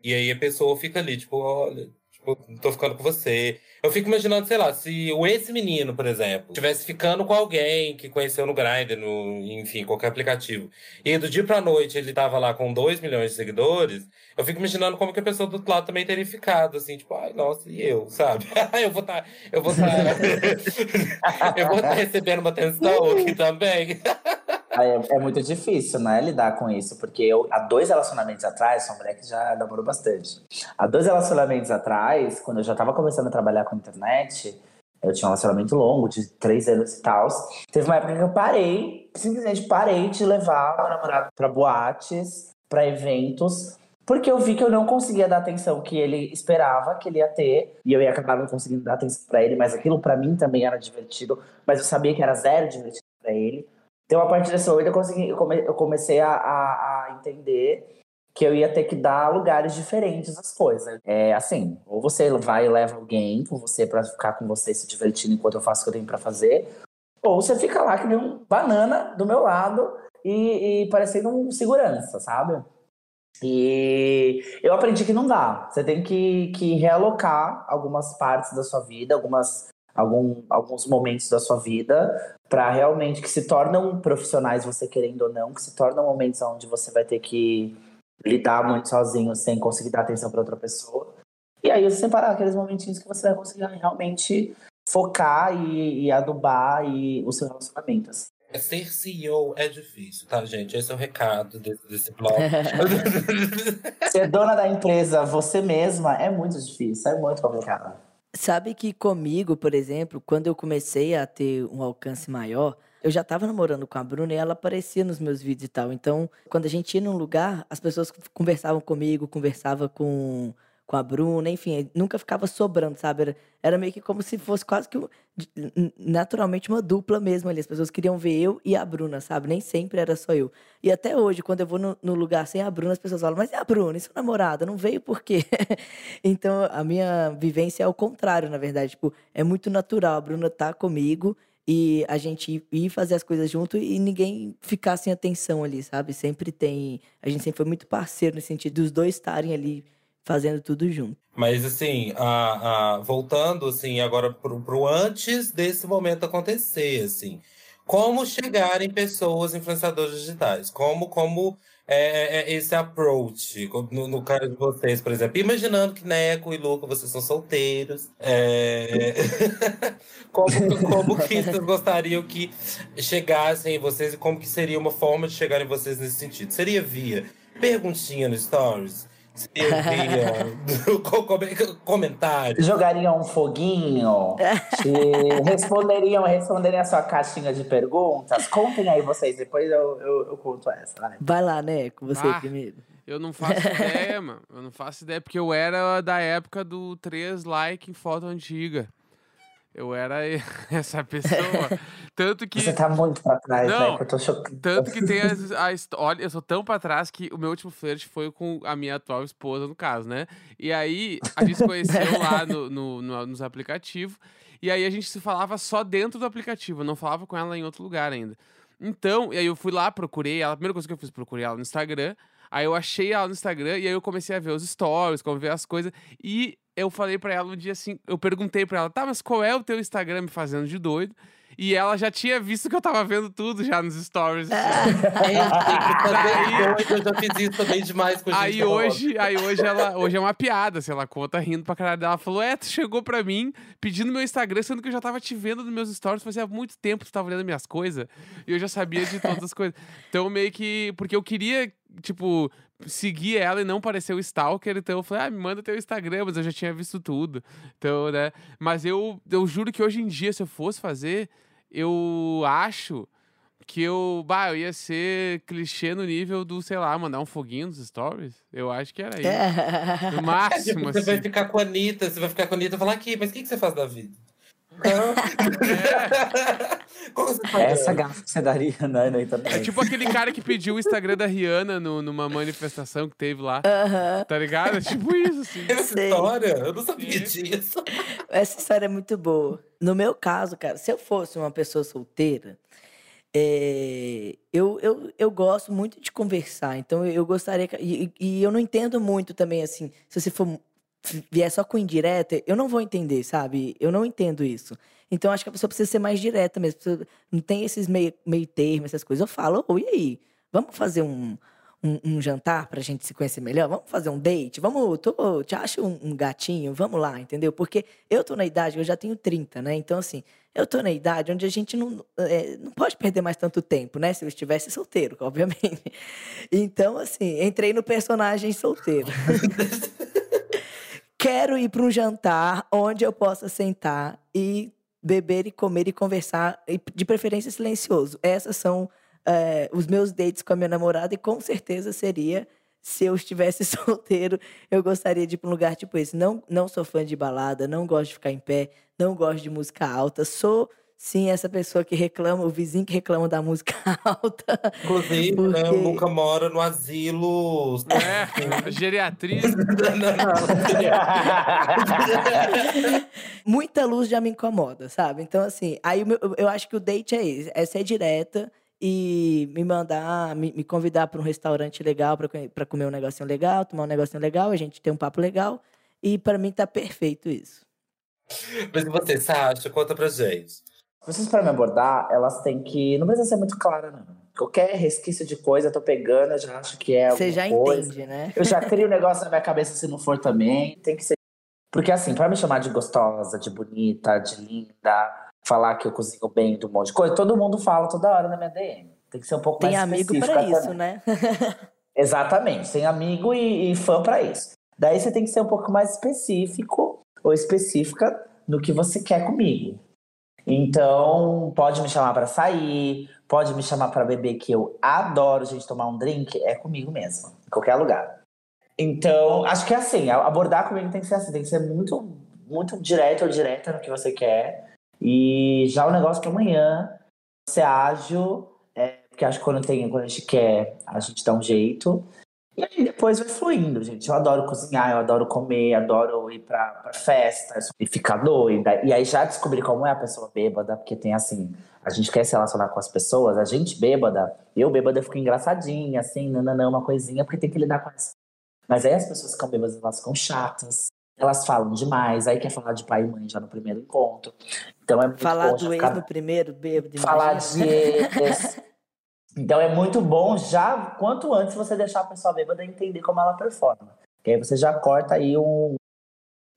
E aí a pessoa fica ali, tipo, olha, tipo, tô ficando com você. Eu fico imaginando, sei lá, se o esse menino, por exemplo, estivesse ficando com alguém que conheceu no Grindr, no, enfim, qualquer aplicativo, e do dia pra noite ele tava lá com 2 milhões de seguidores, eu fico imaginando como que a pessoa do outro lado também teria ficado, assim, tipo, ai, nossa, e eu, sabe? eu vou estar, tá, eu vou estar, tá, eu vou estar tá recebendo uma atenção aqui também. É, é, muito difícil, né, lidar com isso, porque eu, há dois relacionamentos atrás, sou uma mulher que já namorou bastante. Há dois relacionamentos atrás, quando eu já estava começando a trabalhar com internet, eu tinha um relacionamento longo, de três anos e tal. Teve uma época que eu parei, simplesmente parei de levar meu namorado para boates, para eventos, porque eu vi que eu não conseguia dar atenção que ele esperava que ele ia ter, e eu ia acabar não conseguindo dar atenção para ele, mas aquilo para mim também era divertido, mas eu sabia que era zero divertido para ele. Então, a partir desse momento, eu, consegui, eu comecei a, a, a, entender que eu ia ter que dar lugares diferentes às coisas. É assim, ou você vai e leva alguém com você para ficar com você se divertindo enquanto eu faço o que eu tenho para fazer, ou você fica lá que nem um banana do meu lado e, e parecendo um segurança, sabe? E eu aprendi que não dá. Você tem que, que realocar algumas partes da sua vida, algumas algum, alguns momentos da sua vida para realmente que se tornam profissionais, você querendo ou não, que se tornam momentos onde você vai ter que lidar muito sozinho sem conseguir dar atenção para outra pessoa. E aí você separar aqueles momentinhos que você vai conseguir realmente focar e, e adubar e o seu relacionamento. Assim. É, ser CEO é difícil, tá, gente? Esse é o recado desse, desse blog. Ser dona da empresa você mesma é muito difícil, é muito complicado. Sabe que comigo, por exemplo, quando eu comecei a ter um alcance maior, eu já estava namorando com a Bruna e ela aparecia nos meus vídeos e tal. Então, quando a gente ia num lugar, as pessoas conversavam comigo, conversavam com com a Bruna, enfim, nunca ficava sobrando, sabe? Era, era meio que como se fosse quase que naturalmente uma dupla mesmo ali. As pessoas queriam ver eu e a Bruna, sabe? Nem sempre era só eu. E até hoje, quando eu vou no, no lugar sem a Bruna, as pessoas falam, mas e a Bruna? E sua namorada? Não veio por quê? então, a minha vivência é o contrário, na verdade. Tipo, é muito natural. A Bruna tá comigo e a gente ir fazer as coisas junto e ninguém ficar sem atenção ali, sabe? Sempre tem. A gente sempre foi muito parceiro nesse sentido dos dois estarem ali fazendo tudo junto. Mas assim, a, a, voltando assim agora pro, pro antes desse momento acontecer, assim, como chegar em pessoas influenciadoras digitais? Como como é, é, é esse approach no, no caso de vocês, por exemplo, imaginando que Neco e Luca vocês são solteiros, é... como, como que vocês gostariam que chegassem em vocês e como que seria uma forma de chegar em vocês nesse sentido? Seria via perguntinha no Stories? comentário. Jogariam um foguinho. responderiam, responderiam a sua caixinha de perguntas. Contem aí vocês, depois eu, eu, eu conto essa. Vai, vai lá, né? Com você ah, primeiro. Eu não faço ideia, mano. Eu não faço ideia, porque eu era da época do 3 like em foto antiga. Eu era essa pessoa. Tanto que. Você tá muito pra trás, né? não, né? Eu tô chocado. Tanto que tem a, a história. Eu sou tão pra trás que o meu último flerte foi com a minha atual esposa, no caso, né? E aí a gente se conheceu lá no, no, no, nos aplicativos. E aí a gente se falava só dentro do aplicativo, eu não falava com ela em outro lugar ainda. Então, e aí eu fui lá, procurei ela. A primeira coisa que eu fiz, procurei ela no Instagram. Aí eu achei ela no Instagram e aí eu comecei a ver os stories, como ver as coisas. E eu falei para ela um dia assim, eu perguntei para ela, tá, mas qual é o teu Instagram me fazendo de doido? E ela já tinha visto que eu tava vendo tudo já nos stories. aí, eu já fiz isso também demais com gente. Aí hoje, aí hoje ela hoje é uma piada, se ela conta rindo pra caralho dela. Ela falou: É, tu chegou pra mim pedindo meu Instagram, sendo que eu já tava te vendo nos meus stories, fazia muito tempo que tu tava olhando minhas coisas. E eu já sabia de todas as coisas. Então, meio que. Porque eu queria, tipo, seguir ela e não parecer o Stalker, então eu falei, ah, me manda teu Instagram, mas eu já tinha visto tudo. Então, né? Mas eu, eu juro que hoje em dia, se eu fosse fazer, eu acho que eu, bah, eu ia ser clichê no nível do, sei lá, mandar um foguinho nos stories. Eu acho que era isso. No máximo, Você assim. vai ficar com a Anitta, você vai ficar com a Anitta e falar aqui, mas o que, que você faz da vida? É. Essa gafa que você daria, né, É tipo aquele cara que pediu o Instagram da Rihanna no, numa manifestação que teve lá. Tá ligado? É tipo isso, assim. Essa história, eu não sabia disso. Essa história é muito boa. No meu caso, cara, se eu fosse uma pessoa solteira, é, eu, eu, eu gosto muito de conversar, então eu gostaria. E, e eu não entendo muito também, assim, se você for vier só com indireta, eu não vou entender, sabe? Eu não entendo isso. Então, acho que a pessoa precisa ser mais direta mesmo. Não tem esses meio, meio termo, essas coisas. Eu falo, oh, e aí? Vamos fazer um, um, um jantar pra gente se conhecer melhor? Vamos fazer um date? Vamos, tô, te acho um, um, gatinho? Vamos lá, entendeu? Porque eu tô na idade, eu já tenho 30, né? Então, assim, eu tô na idade onde a gente não, é, não pode perder mais tanto tempo, né? Se eu estivesse solteiro, obviamente. Então, assim, entrei no personagem solteiro. Quero ir para um jantar onde eu possa sentar e beber e comer e conversar, de preferência silencioso. Essas são é, os meus dates com a minha namorada e com certeza seria se eu estivesse solteiro, eu gostaria de ir para um lugar tipo esse. Não, não sou fã de balada, não gosto de ficar em pé, não gosto de música alta. Sou sim essa pessoa que reclama, o vizinho que reclama da música alta. Inclusive, porque... né, o Luca mora no asilo. É, geriatria. Muita luz já me incomoda, sabe? Então, assim, aí eu acho que o date é esse, é ser direta e me mandar, me, me convidar para um restaurante legal, para comer um negocinho legal, tomar um negocinho legal, a gente ter um papo legal. E para mim tá perfeito isso. Mas e você, Sasha? Conta pra gente. Vocês, para me abordar, elas têm que. Não precisa ser muito clara, não. Qualquer resquício de coisa, eu tô pegando, eu já acho que é. Você já coisa. entende, né? Eu já crio um negócio na minha cabeça se não for também. Tem que ser. Porque, assim, para me chamar de gostosa, de bonita, de linda, falar que eu cozinho bem de um monte de coisa, todo mundo fala toda hora na minha DM. Tem que ser um pouco tem mais amigo para isso, né? Exatamente, tem amigo e, e fã para isso. Daí você tem que ser um pouco mais específico ou específica no que você quer comigo. Então, pode me chamar para sair, pode me chamar para beber, que eu adoro, gente, tomar um drink, é comigo mesmo, em qualquer lugar. Então, acho que é assim, abordar comigo tem que ser assim, tem que ser muito, muito direto ou direta no que você quer. E já o negócio para amanhã, ser ágil, é, porque acho que quando, tem, quando a gente quer, a gente dá um jeito. E aí depois vai fluindo, gente. Eu adoro cozinhar, eu adoro comer, adoro ir pra, pra festa e ficar doida. E aí já descobri como é a pessoa bêbada, porque tem assim, a gente quer se relacionar com as pessoas, a gente bêbada, eu bêbada eu fico engraçadinha, assim, nananã, uma coisinha, porque tem que lidar com isso. Mas aí as pessoas ficam bêbadas, elas ficam chatas, elas falam demais, aí quer falar de pai e mãe já no primeiro encontro. Então é muito Falar bom do ex ficar... no primeiro, bêbado. Falar de ex. Então é muito bom já, quanto antes você deixar a pessoa bêbada entender como ela performa. Que aí você já corta aí um,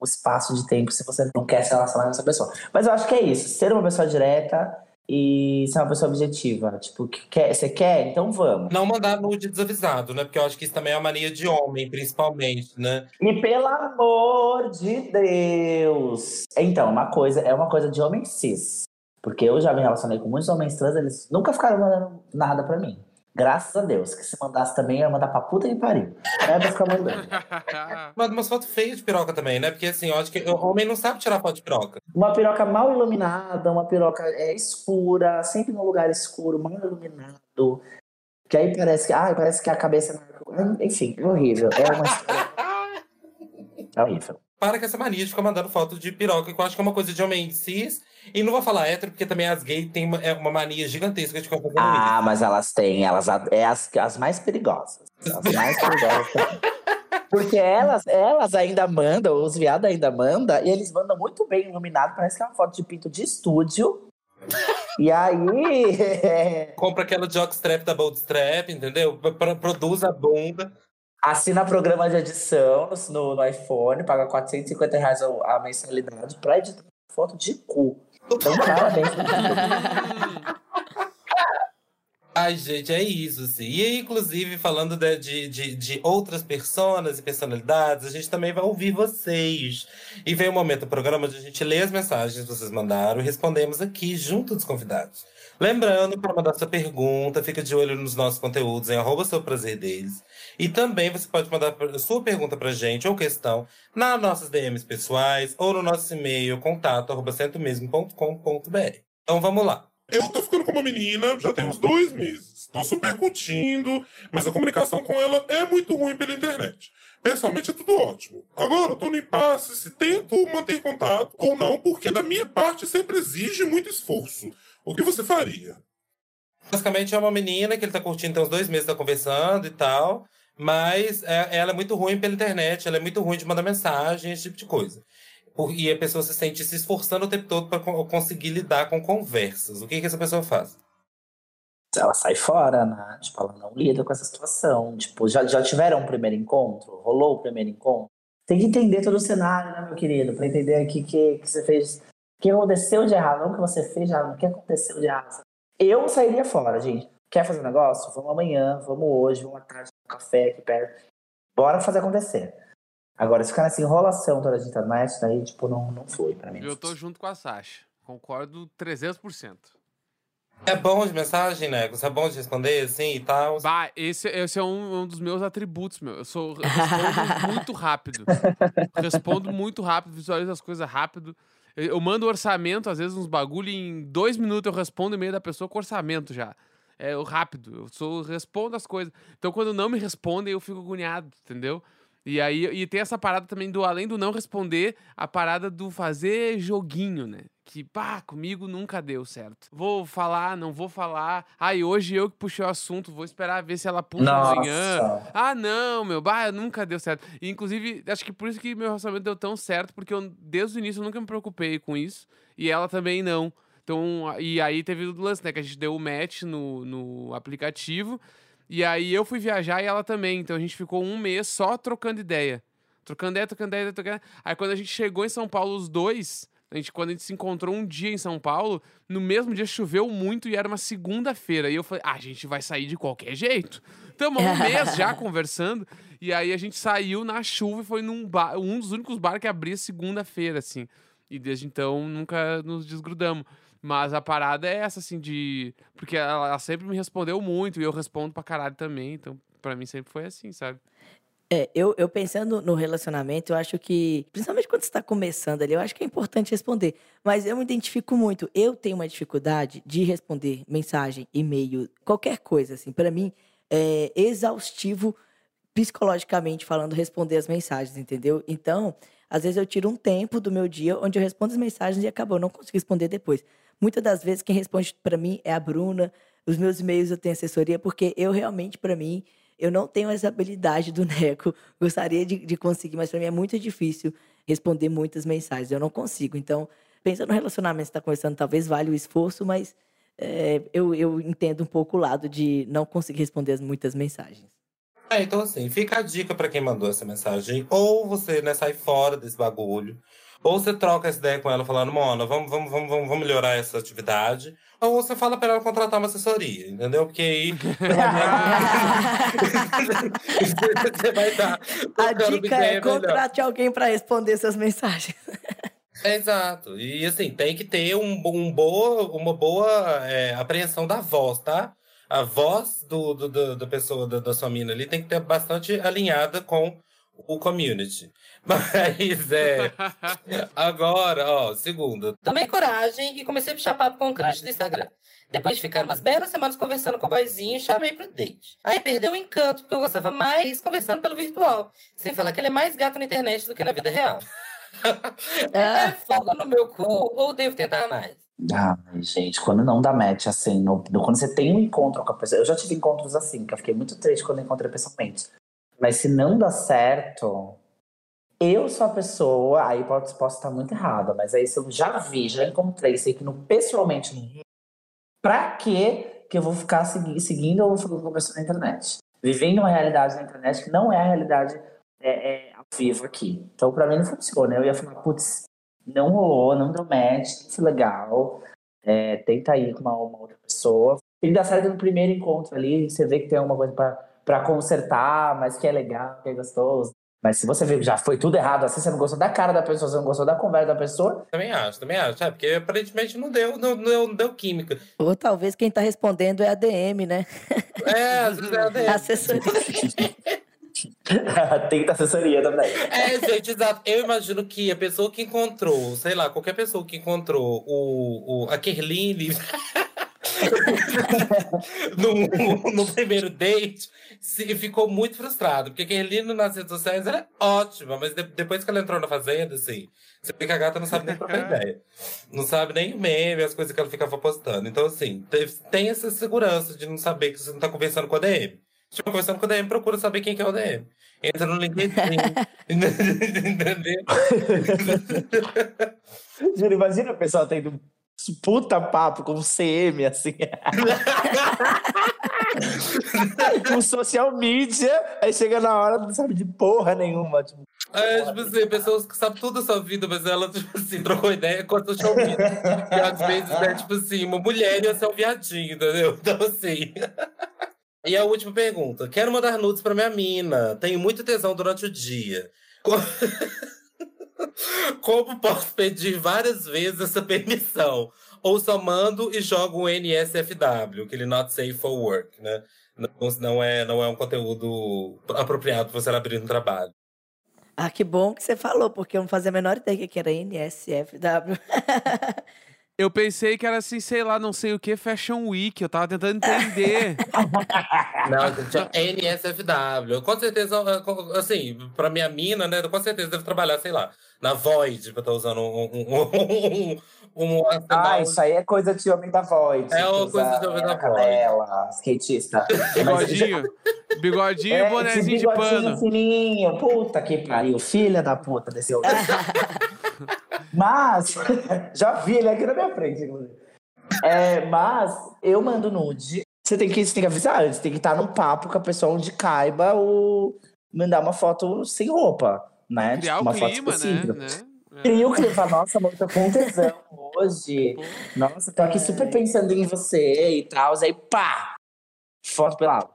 um espaço de tempo se você não quer se relacionar com essa pessoa. Mas eu acho que é isso. Ser uma pessoa direta e ser uma pessoa objetiva. Tipo, que quer, você quer? Então vamos. Não mandar nude desavisado, né? Porque eu acho que isso também é uma mania de homem, principalmente, né? E pelo amor de Deus! Então, uma coisa, é uma coisa de homem cis. Porque eu já me relacionei com muitos homens trans, eles nunca ficaram mandando nada pra mim. Graças a Deus. Que se mandasse também, ia mandar pra puta e pariu. Não é pra ficar mandando. Manda umas fotos feias de piroca também, né? Porque assim, eu acho que o homem não sabe tirar foto de piroca. Uma piroca mal iluminada, uma piroca é, escura, sempre num lugar escuro, mal iluminado. Que aí parece que, ah, parece que a cabeça. Enfim, é horrível. É uma história. É horrível. Para com essa mania de ficar mandando foto de piroca, que eu acho que é uma coisa de homem cis. E não vou falar hétero, porque também as gays têm uma, é uma mania gigantesca de ficar fazendo Ah, isso. mas elas têm, elas é as, as mais perigosas. As mais perigosas. Porque elas, elas ainda mandam, os viados ainda mandam, e eles mandam muito bem iluminado, parece que é uma foto de pinto de estúdio. E aí. é, Compra aquela jockstrap da Boldstrap, entendeu? Produz a bunda. assina programa de edição no, no iPhone, paga 450 reais a a mensalidade pra editar foto de cu. Então, parabéns. Ai, gente, é isso, assim. E inclusive, falando de, de, de, de outras personas e personalidades, a gente também vai ouvir vocês. E vem o momento do programa onde a gente lê as mensagens que vocês mandaram e respondemos aqui, junto dos convidados. Lembrando, para mandar sua pergunta, fica de olho nos nossos conteúdos em arroba seu prazer deles. E também você pode mandar sua pergunta pra gente ou questão nas nossas DMs pessoais ou no nosso e-mail contato arroba centomesmo.com.br. Então vamos lá. Eu tô ficando com uma menina já tem uns dois meses. Tô super curtindo, mas a comunicação com ela é muito ruim pela internet. Pessoalmente é tudo ótimo. Agora eu tô no impasse se tento manter contato ou não, porque da minha parte sempre exige muito esforço. O que você faria? Basicamente é uma menina que ele tá curtindo tem uns dois meses, tá conversando e tal. Mas é, ela é muito ruim pela internet, ela é muito ruim de mandar mensagem, esse tipo de coisa. Por- E a pessoa se sente se esforçando o tempo todo para conseguir lidar com conversas. O que, que essa pessoa faz? Ela sai fora, né? Tipo, ela não lida com essa situação. Tipo, já, já tiveram um primeiro encontro? Rolou o primeiro encontro? Tem que entender todo o cenário, né, meu querido? Pra entender o que, que, você fez. O que aconteceu de errado, não o que você fez de errado, o que aconteceu de errado. Eu sairia fora, gente. Quer fazer um negócio? Vamos amanhã, vamos hoje, vamos à tarde, café aqui perto. Bora fazer acontecer. Agora, se ficar nessa enrolação toda de internet, daí, tipo, não, não foi pra mim. Eu tô junto com a Sasha. Concordo 300%. É bom de mensagem, né? Você é bom de responder assim e tal. Bah, esse, esse é um, um dos meus atributos, meu. Eu sou eu respondo muito rápido. Respondo muito rápido, visualizo as coisas rápido. Eu, eu mando orçamento, às vezes, uns bagulho, e em dois minutos eu respondo e-mail da pessoa com orçamento já. É eu rápido. Eu sou, respondo as coisas. Então, quando não me respondem, eu fico agoniado, entendeu? E aí, e tem essa parada também do, além do não responder, a parada do fazer joguinho, né? Que, pá, comigo nunca deu certo. Vou falar, não vou falar. Ai, hoje eu que puxei o assunto, vou esperar ver se ela puxa amanhã. Ah, não, meu, bah, nunca deu certo. E, inclusive, acho que por isso que meu relacionamento deu tão certo, porque eu, desde o início, eu nunca me preocupei com isso. E ela também não. Então, e aí teve o lance, né? Que a gente deu o match no, no aplicativo. E aí eu fui viajar e ela também. Então a gente ficou um mês só trocando ideia. Trocando ideia, trocando ideia, trocando ideia. Aí quando a gente chegou em São Paulo, os dois, a gente, quando a gente se encontrou um dia em São Paulo, no mesmo dia choveu muito e era uma segunda-feira. E eu falei, ah, a gente vai sair de qualquer jeito. Tamo um mês já conversando. E aí a gente saiu na chuva e foi num bar, um dos únicos bares que abria segunda-feira, assim. E desde então nunca nos desgrudamos. Mas a parada é essa, assim, de. Porque ela, ela sempre me respondeu muito e eu respondo pra caralho também. Então, pra mim sempre foi assim, sabe? É, eu, eu pensando no relacionamento, eu acho que, principalmente quando você está começando ali, eu acho que é importante responder. Mas eu me identifico muito. Eu tenho uma dificuldade de responder mensagem, e-mail, qualquer coisa, assim. Para mim, é exaustivo, psicologicamente falando, responder as mensagens, entendeu? Então, às vezes eu tiro um tempo do meu dia onde eu respondo as mensagens e acabou, eu não consigo responder depois. Muitas das vezes, quem responde para mim é a Bruna. Os meus e-mails eu tenho assessoria, porque eu realmente, para mim, eu não tenho essa habilidade do Neco. Gostaria de, de conseguir, mas para mim é muito difícil responder muitas mensagens. Eu não consigo. Então, pensando no relacionamento que está conversando, talvez valha o esforço, mas é, eu, eu entendo um pouco o lado de não conseguir responder as muitas mensagens. É, então assim, fica a dica pra quem mandou essa mensagem. Ou você né, sai fora desse bagulho, ou você troca essa ideia com ela falando, Mona, vamos, vamos, vamos, vamos, melhorar essa atividade. Ou você fala pra ela contratar uma assessoria, entendeu? Porque aí você vai estar A dica é melhor. contrate alguém para responder essas mensagens. Exato. E assim, tem que ter um, um boa, uma boa é, apreensão da voz, tá? A voz do, do, do- da pessoa, da, da sua mina ali, tem que ter bastante alinhada com o community. Mas é. Agora, ó, segunda. Tomei coragem e comecei a puxar papo com o crush do Instagram. Depois de ficar umas belas semanas conversando com o boyzinho, chamei pro date. Aí perdeu o encanto, porque eu gostava mais conversando pelo virtual. Sem falar que ele é mais gato na internet do que na vida real. é fogo no meu cu, ou devo tentar mais? Ai, gente, quando não dá match, assim, no, no- quando você tem um encontro com a pessoa. Eu já tive encontros assim, que eu fiquei muito triste quando eu encontrei pessoalmente. Mas se não dá certo, eu sou a pessoa, aí pode, posso estar muito errada, mas aí se eu já vi, já encontrei, sei que no, pessoalmente, não- pra que que eu vou ficar segui- seguindo ou vou ficar com a pessoa na internet? Vivendo uma realidade na internet que não é a realidade é, é, ao vivo aqui. Então, pra mim, não funciona. Eu ia falar, putz, não rolou, não deu match, foi legal. É, tenta ir com uma, uma outra pessoa. Ele dá certo no primeiro encontro ali, você vê que tem alguma coisa pra, pra consertar, mas que é legal, que é gostoso. Mas se você vê que já foi tudo errado assim, você não gostou da cara da pessoa, você não gostou da conversa da pessoa, Também acho, também acho. É, porque aparentemente não deu, não, não deu, não deu química. Ou talvez quem está respondendo é a DM, né? É, às vezes é a DM. Assessoria. tenta assessoria também. É, gente, exato. Eu imagino que a pessoa que encontrou, sei lá, qualquer pessoa que encontrou o, o, a Kerline no, no primeiro date se, ficou muito frustrado. Porque a Kerline nas redes sociais era ótima, mas de- depois que ela entrou na fazenda, assim, você fica a gata não sabe nem trocar ideia. Não sabe nem o meme, as coisas que ela ficava postando. Então, assim, teve- tem essa segurança de não saber que você não tá conversando com a DM. Tipo, conversando com o DM, procura saber quem que é o DM. Entra no LinkedIn. entendeu? Juro, imagina o pessoal tendo puta papo com o CM, assim. com social media, aí chega na hora, não sabe de porra nenhuma. Tipo, É, tipo assim, pessoas que sabem tudo da sua vida, mas ela, tipo assim, trocou ideia com a social media. E às vezes é, tipo assim, uma mulher e você é um viadinho, entendeu? Então, assim. E a última pergunta. Quero mandar nudes pra minha mina. Tenho muito tesão durante o dia. Co- Como posso pedir várias vezes essa permissão? Ou só mando e jogo um NSFW, aquele Not Safe for Work, né? Não, não, é, não é um conteúdo apropriado para você abrir no trabalho. Ah, que bom que você falou, porque eu não fazia a menor ideia que era NSFW. Eu pensei que era assim, sei lá, não sei o que, Fashion Week. Eu tava tentando entender. Não, gente, é NSFW. Com certeza, assim, pra minha mina, né? Com certeza deve trabalhar, sei lá, na Void, pra estar usando um, um, um, um, um ah, isso aí é coisa de homem da voz. É uma coisa de homem da voz. Canela, skatista. Bigodinho. Bigodinho e É, bonezinho esse de bigodinho pano. fininho. Puta que pariu. Filha da puta desse homem. mas, já vi ele aqui na minha frente, inclusive. É, mas eu mando nude. Você tem que, você tem que avisar antes, tem que estar num papo com a pessoa onde caiba o mandar uma foto sem roupa, né? Criar Tipo, o uma foto clima, né? específica. né? É. Cria o clima, nossa, amor, tô com tesão hoje. Nossa, tô aqui super pensando em você e tal. Aí, pá! Foto pelado.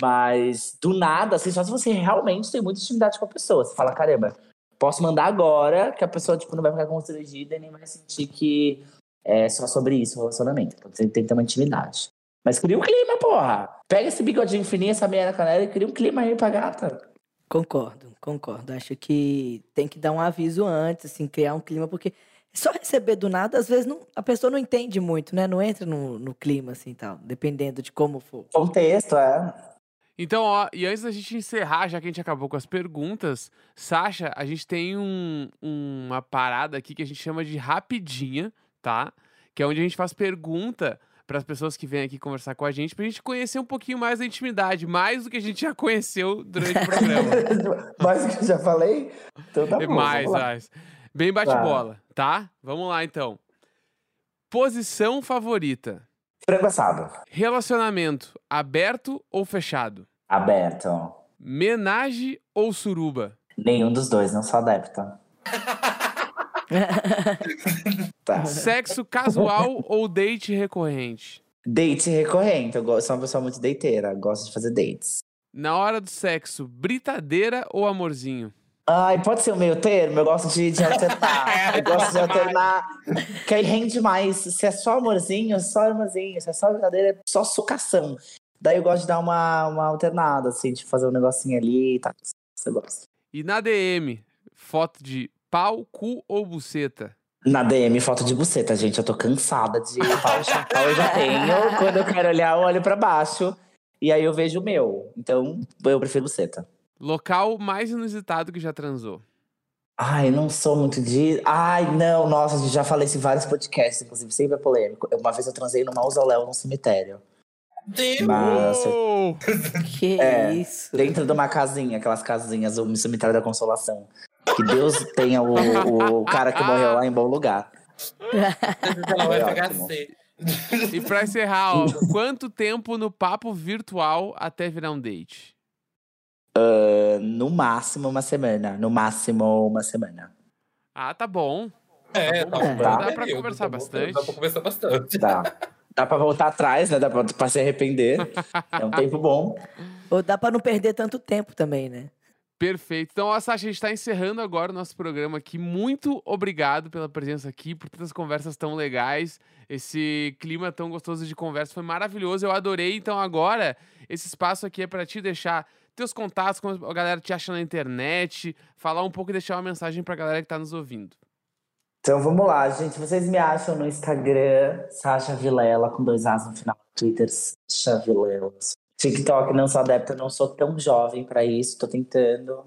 Mas, do nada, assim, só se você realmente tem muita intimidade com a pessoa. Você fala, caramba, posso mandar agora, que a pessoa, tipo, não vai ficar constrangida e nem vai sentir que é só sobre isso o relacionamento. Então, Você tem que ter uma intimidade. Mas cria um clima, porra! Pega esse bigodinho fininho, essa meia na canela e cria um clima aí pra gata. Concordo, concordo. Acho que tem que dar um aviso antes, assim, criar um clima, porque só receber do nada, às vezes não, a pessoa não entende muito, né? Não entra no, no clima, assim, tal, dependendo de como for. Contexto, é. Então, ó, e antes da gente encerrar, já que a gente acabou com as perguntas, Sasha, a gente tem um- uma parada aqui que a gente chama de rapidinha, tá? Que é onde a gente faz pergunta para as pessoas que vêm aqui conversar com a gente, pra gente conhecer um pouquinho mais da intimidade, mais do que a gente já conheceu durante o programa. Mas o que eu já falei? Então tá bom. mais, mais. Bem bate-bola, tá? Vamos lá, então. Posição favorita. Frango assado. Relacionamento aberto ou fechado? Aberto. Menage ou suruba? Nenhum dos dois, não sou adepta. tá. Sexo casual ou date recorrente? Date recorrente. Eu gosto, sou uma pessoa muito dateira. Gosto de fazer dates. Na hora do sexo, britadeira ou amorzinho? Ai, pode ser o meio termo? Eu gosto de, de alternar. eu gosto de alternar. Que aí rende mais. Se é só amorzinho, só amorzinho. Se é só brincadeira, é só sucação. Daí eu gosto de dar uma, uma alternada, assim, de fazer um negocinho ali e tal. Você gosta. E na DM, foto de pau, cu ou buceta? Na DM, foto de buceta, gente. Eu tô cansada de pau, pau eu já tenho. Quando eu quero olhar, eu olho pra baixo. E aí eu vejo o meu. Então, eu prefiro buceta. Local mais inusitado que já transou? Ai, não sou muito de. Ai, não, nossa, já falei isso em vários podcasts, inclusive, sempre é polêmico. Uma vez eu transei no mausoléu num cemitério. Deus! Nossa, Oh! Que É, isso? dentro de uma casinha, aquelas casinhas, o cemitério da consolação. Que Deus tenha o, o cara que morreu lá em bom lugar. Ela vai Foi pegar ótimo. C. E pra encerrar, ó, quanto tempo no papo virtual até virar um date? Uh, no máximo uma semana. No máximo uma semana. Ah, tá bom. É, tá, É. bom Dá pra período, conversar tá bastante. Dá pra conversar bastante. Dá. Dá pra voltar atrás, né? Dá pra, pra se arrepender. É um tempo bom. Ou dá pra não perder tanto tempo também, né? Perfeito. Então, ó, Sasha, a gente tá encerrando agora o nosso programa aqui. Muito obrigado pela presença aqui, por tantas conversas tão legais. Esse clima tão gostoso de conversa foi maravilhoso. Eu adorei. Então, agora, esse espaço aqui é pra te deixar teus contatos, como a galera te acha na internet, falar um pouco e deixar uma mensagem pra galera que tá nos ouvindo. Então vamos lá, gente. Vocês me acham no Instagram, Sasha Vilela, com dois As no final. Twitter, Sasha Vilela. TikTok, não sou adepta, não sou tão jovem pra isso, tô tentando.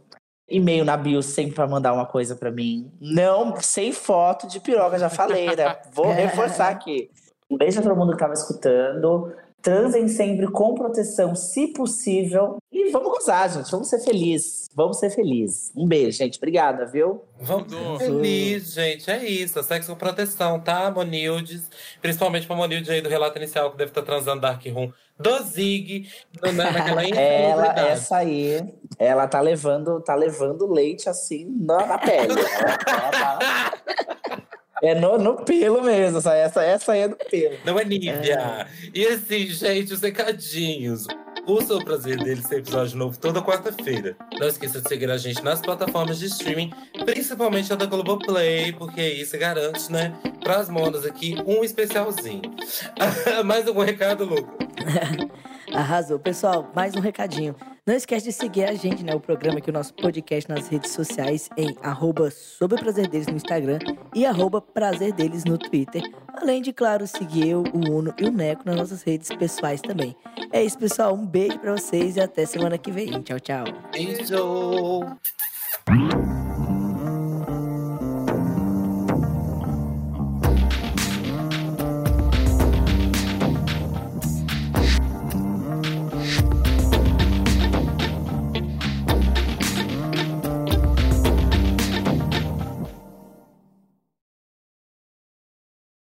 E-mail na bio sempre pra mandar uma coisa pra mim. Não, sem foto de piroca, já falei, né? Vou reforçar aqui. Um beijo a todo mundo que tava escutando. Transem sempre com proteção, se possível. E vamos gozar, gente. Vamos ser felizes. Vamos ser felizes. Um beijo, gente. Obrigada, viu? Vamos ser felizes, gente. É isso. Sexo com proteção, tá, Monildes? Principalmente pra Monilde aí do relato inicial, que deve estar transando Dark Room do Zig, no- na- naquela Ela, essa aí, ela tá levando, tá levando leite assim na, na pele. Ela- ela tá- É no, no pelo mesmo. Essa, essa, aí é do pelo. Não é Nívia. E assim, gente, os recadinhos. O seu prazer dele tem episódio novo toda quarta-feira. Não esqueça de seguir a gente nas plataformas de streaming, principalmente a da Globoplay, porque isso garante, né, pras monas aqui, um especialzinho. Mais algum recado, Luca? Arrasou. Pessoal, mais um recadinho. Não esquece de seguir a gente, né? O programa aqui, o nosso podcast nas redes sociais em arroba Sobre Prazer Deles no Instagram e arroba Prazer Deles no Twitter. Além de, claro, seguir eu, o Uno e o Neco nas nossas redes pessoais também. É isso, pessoal. Um beijo pra vocês e até semana que vem. Tchau, tchau. Beijo!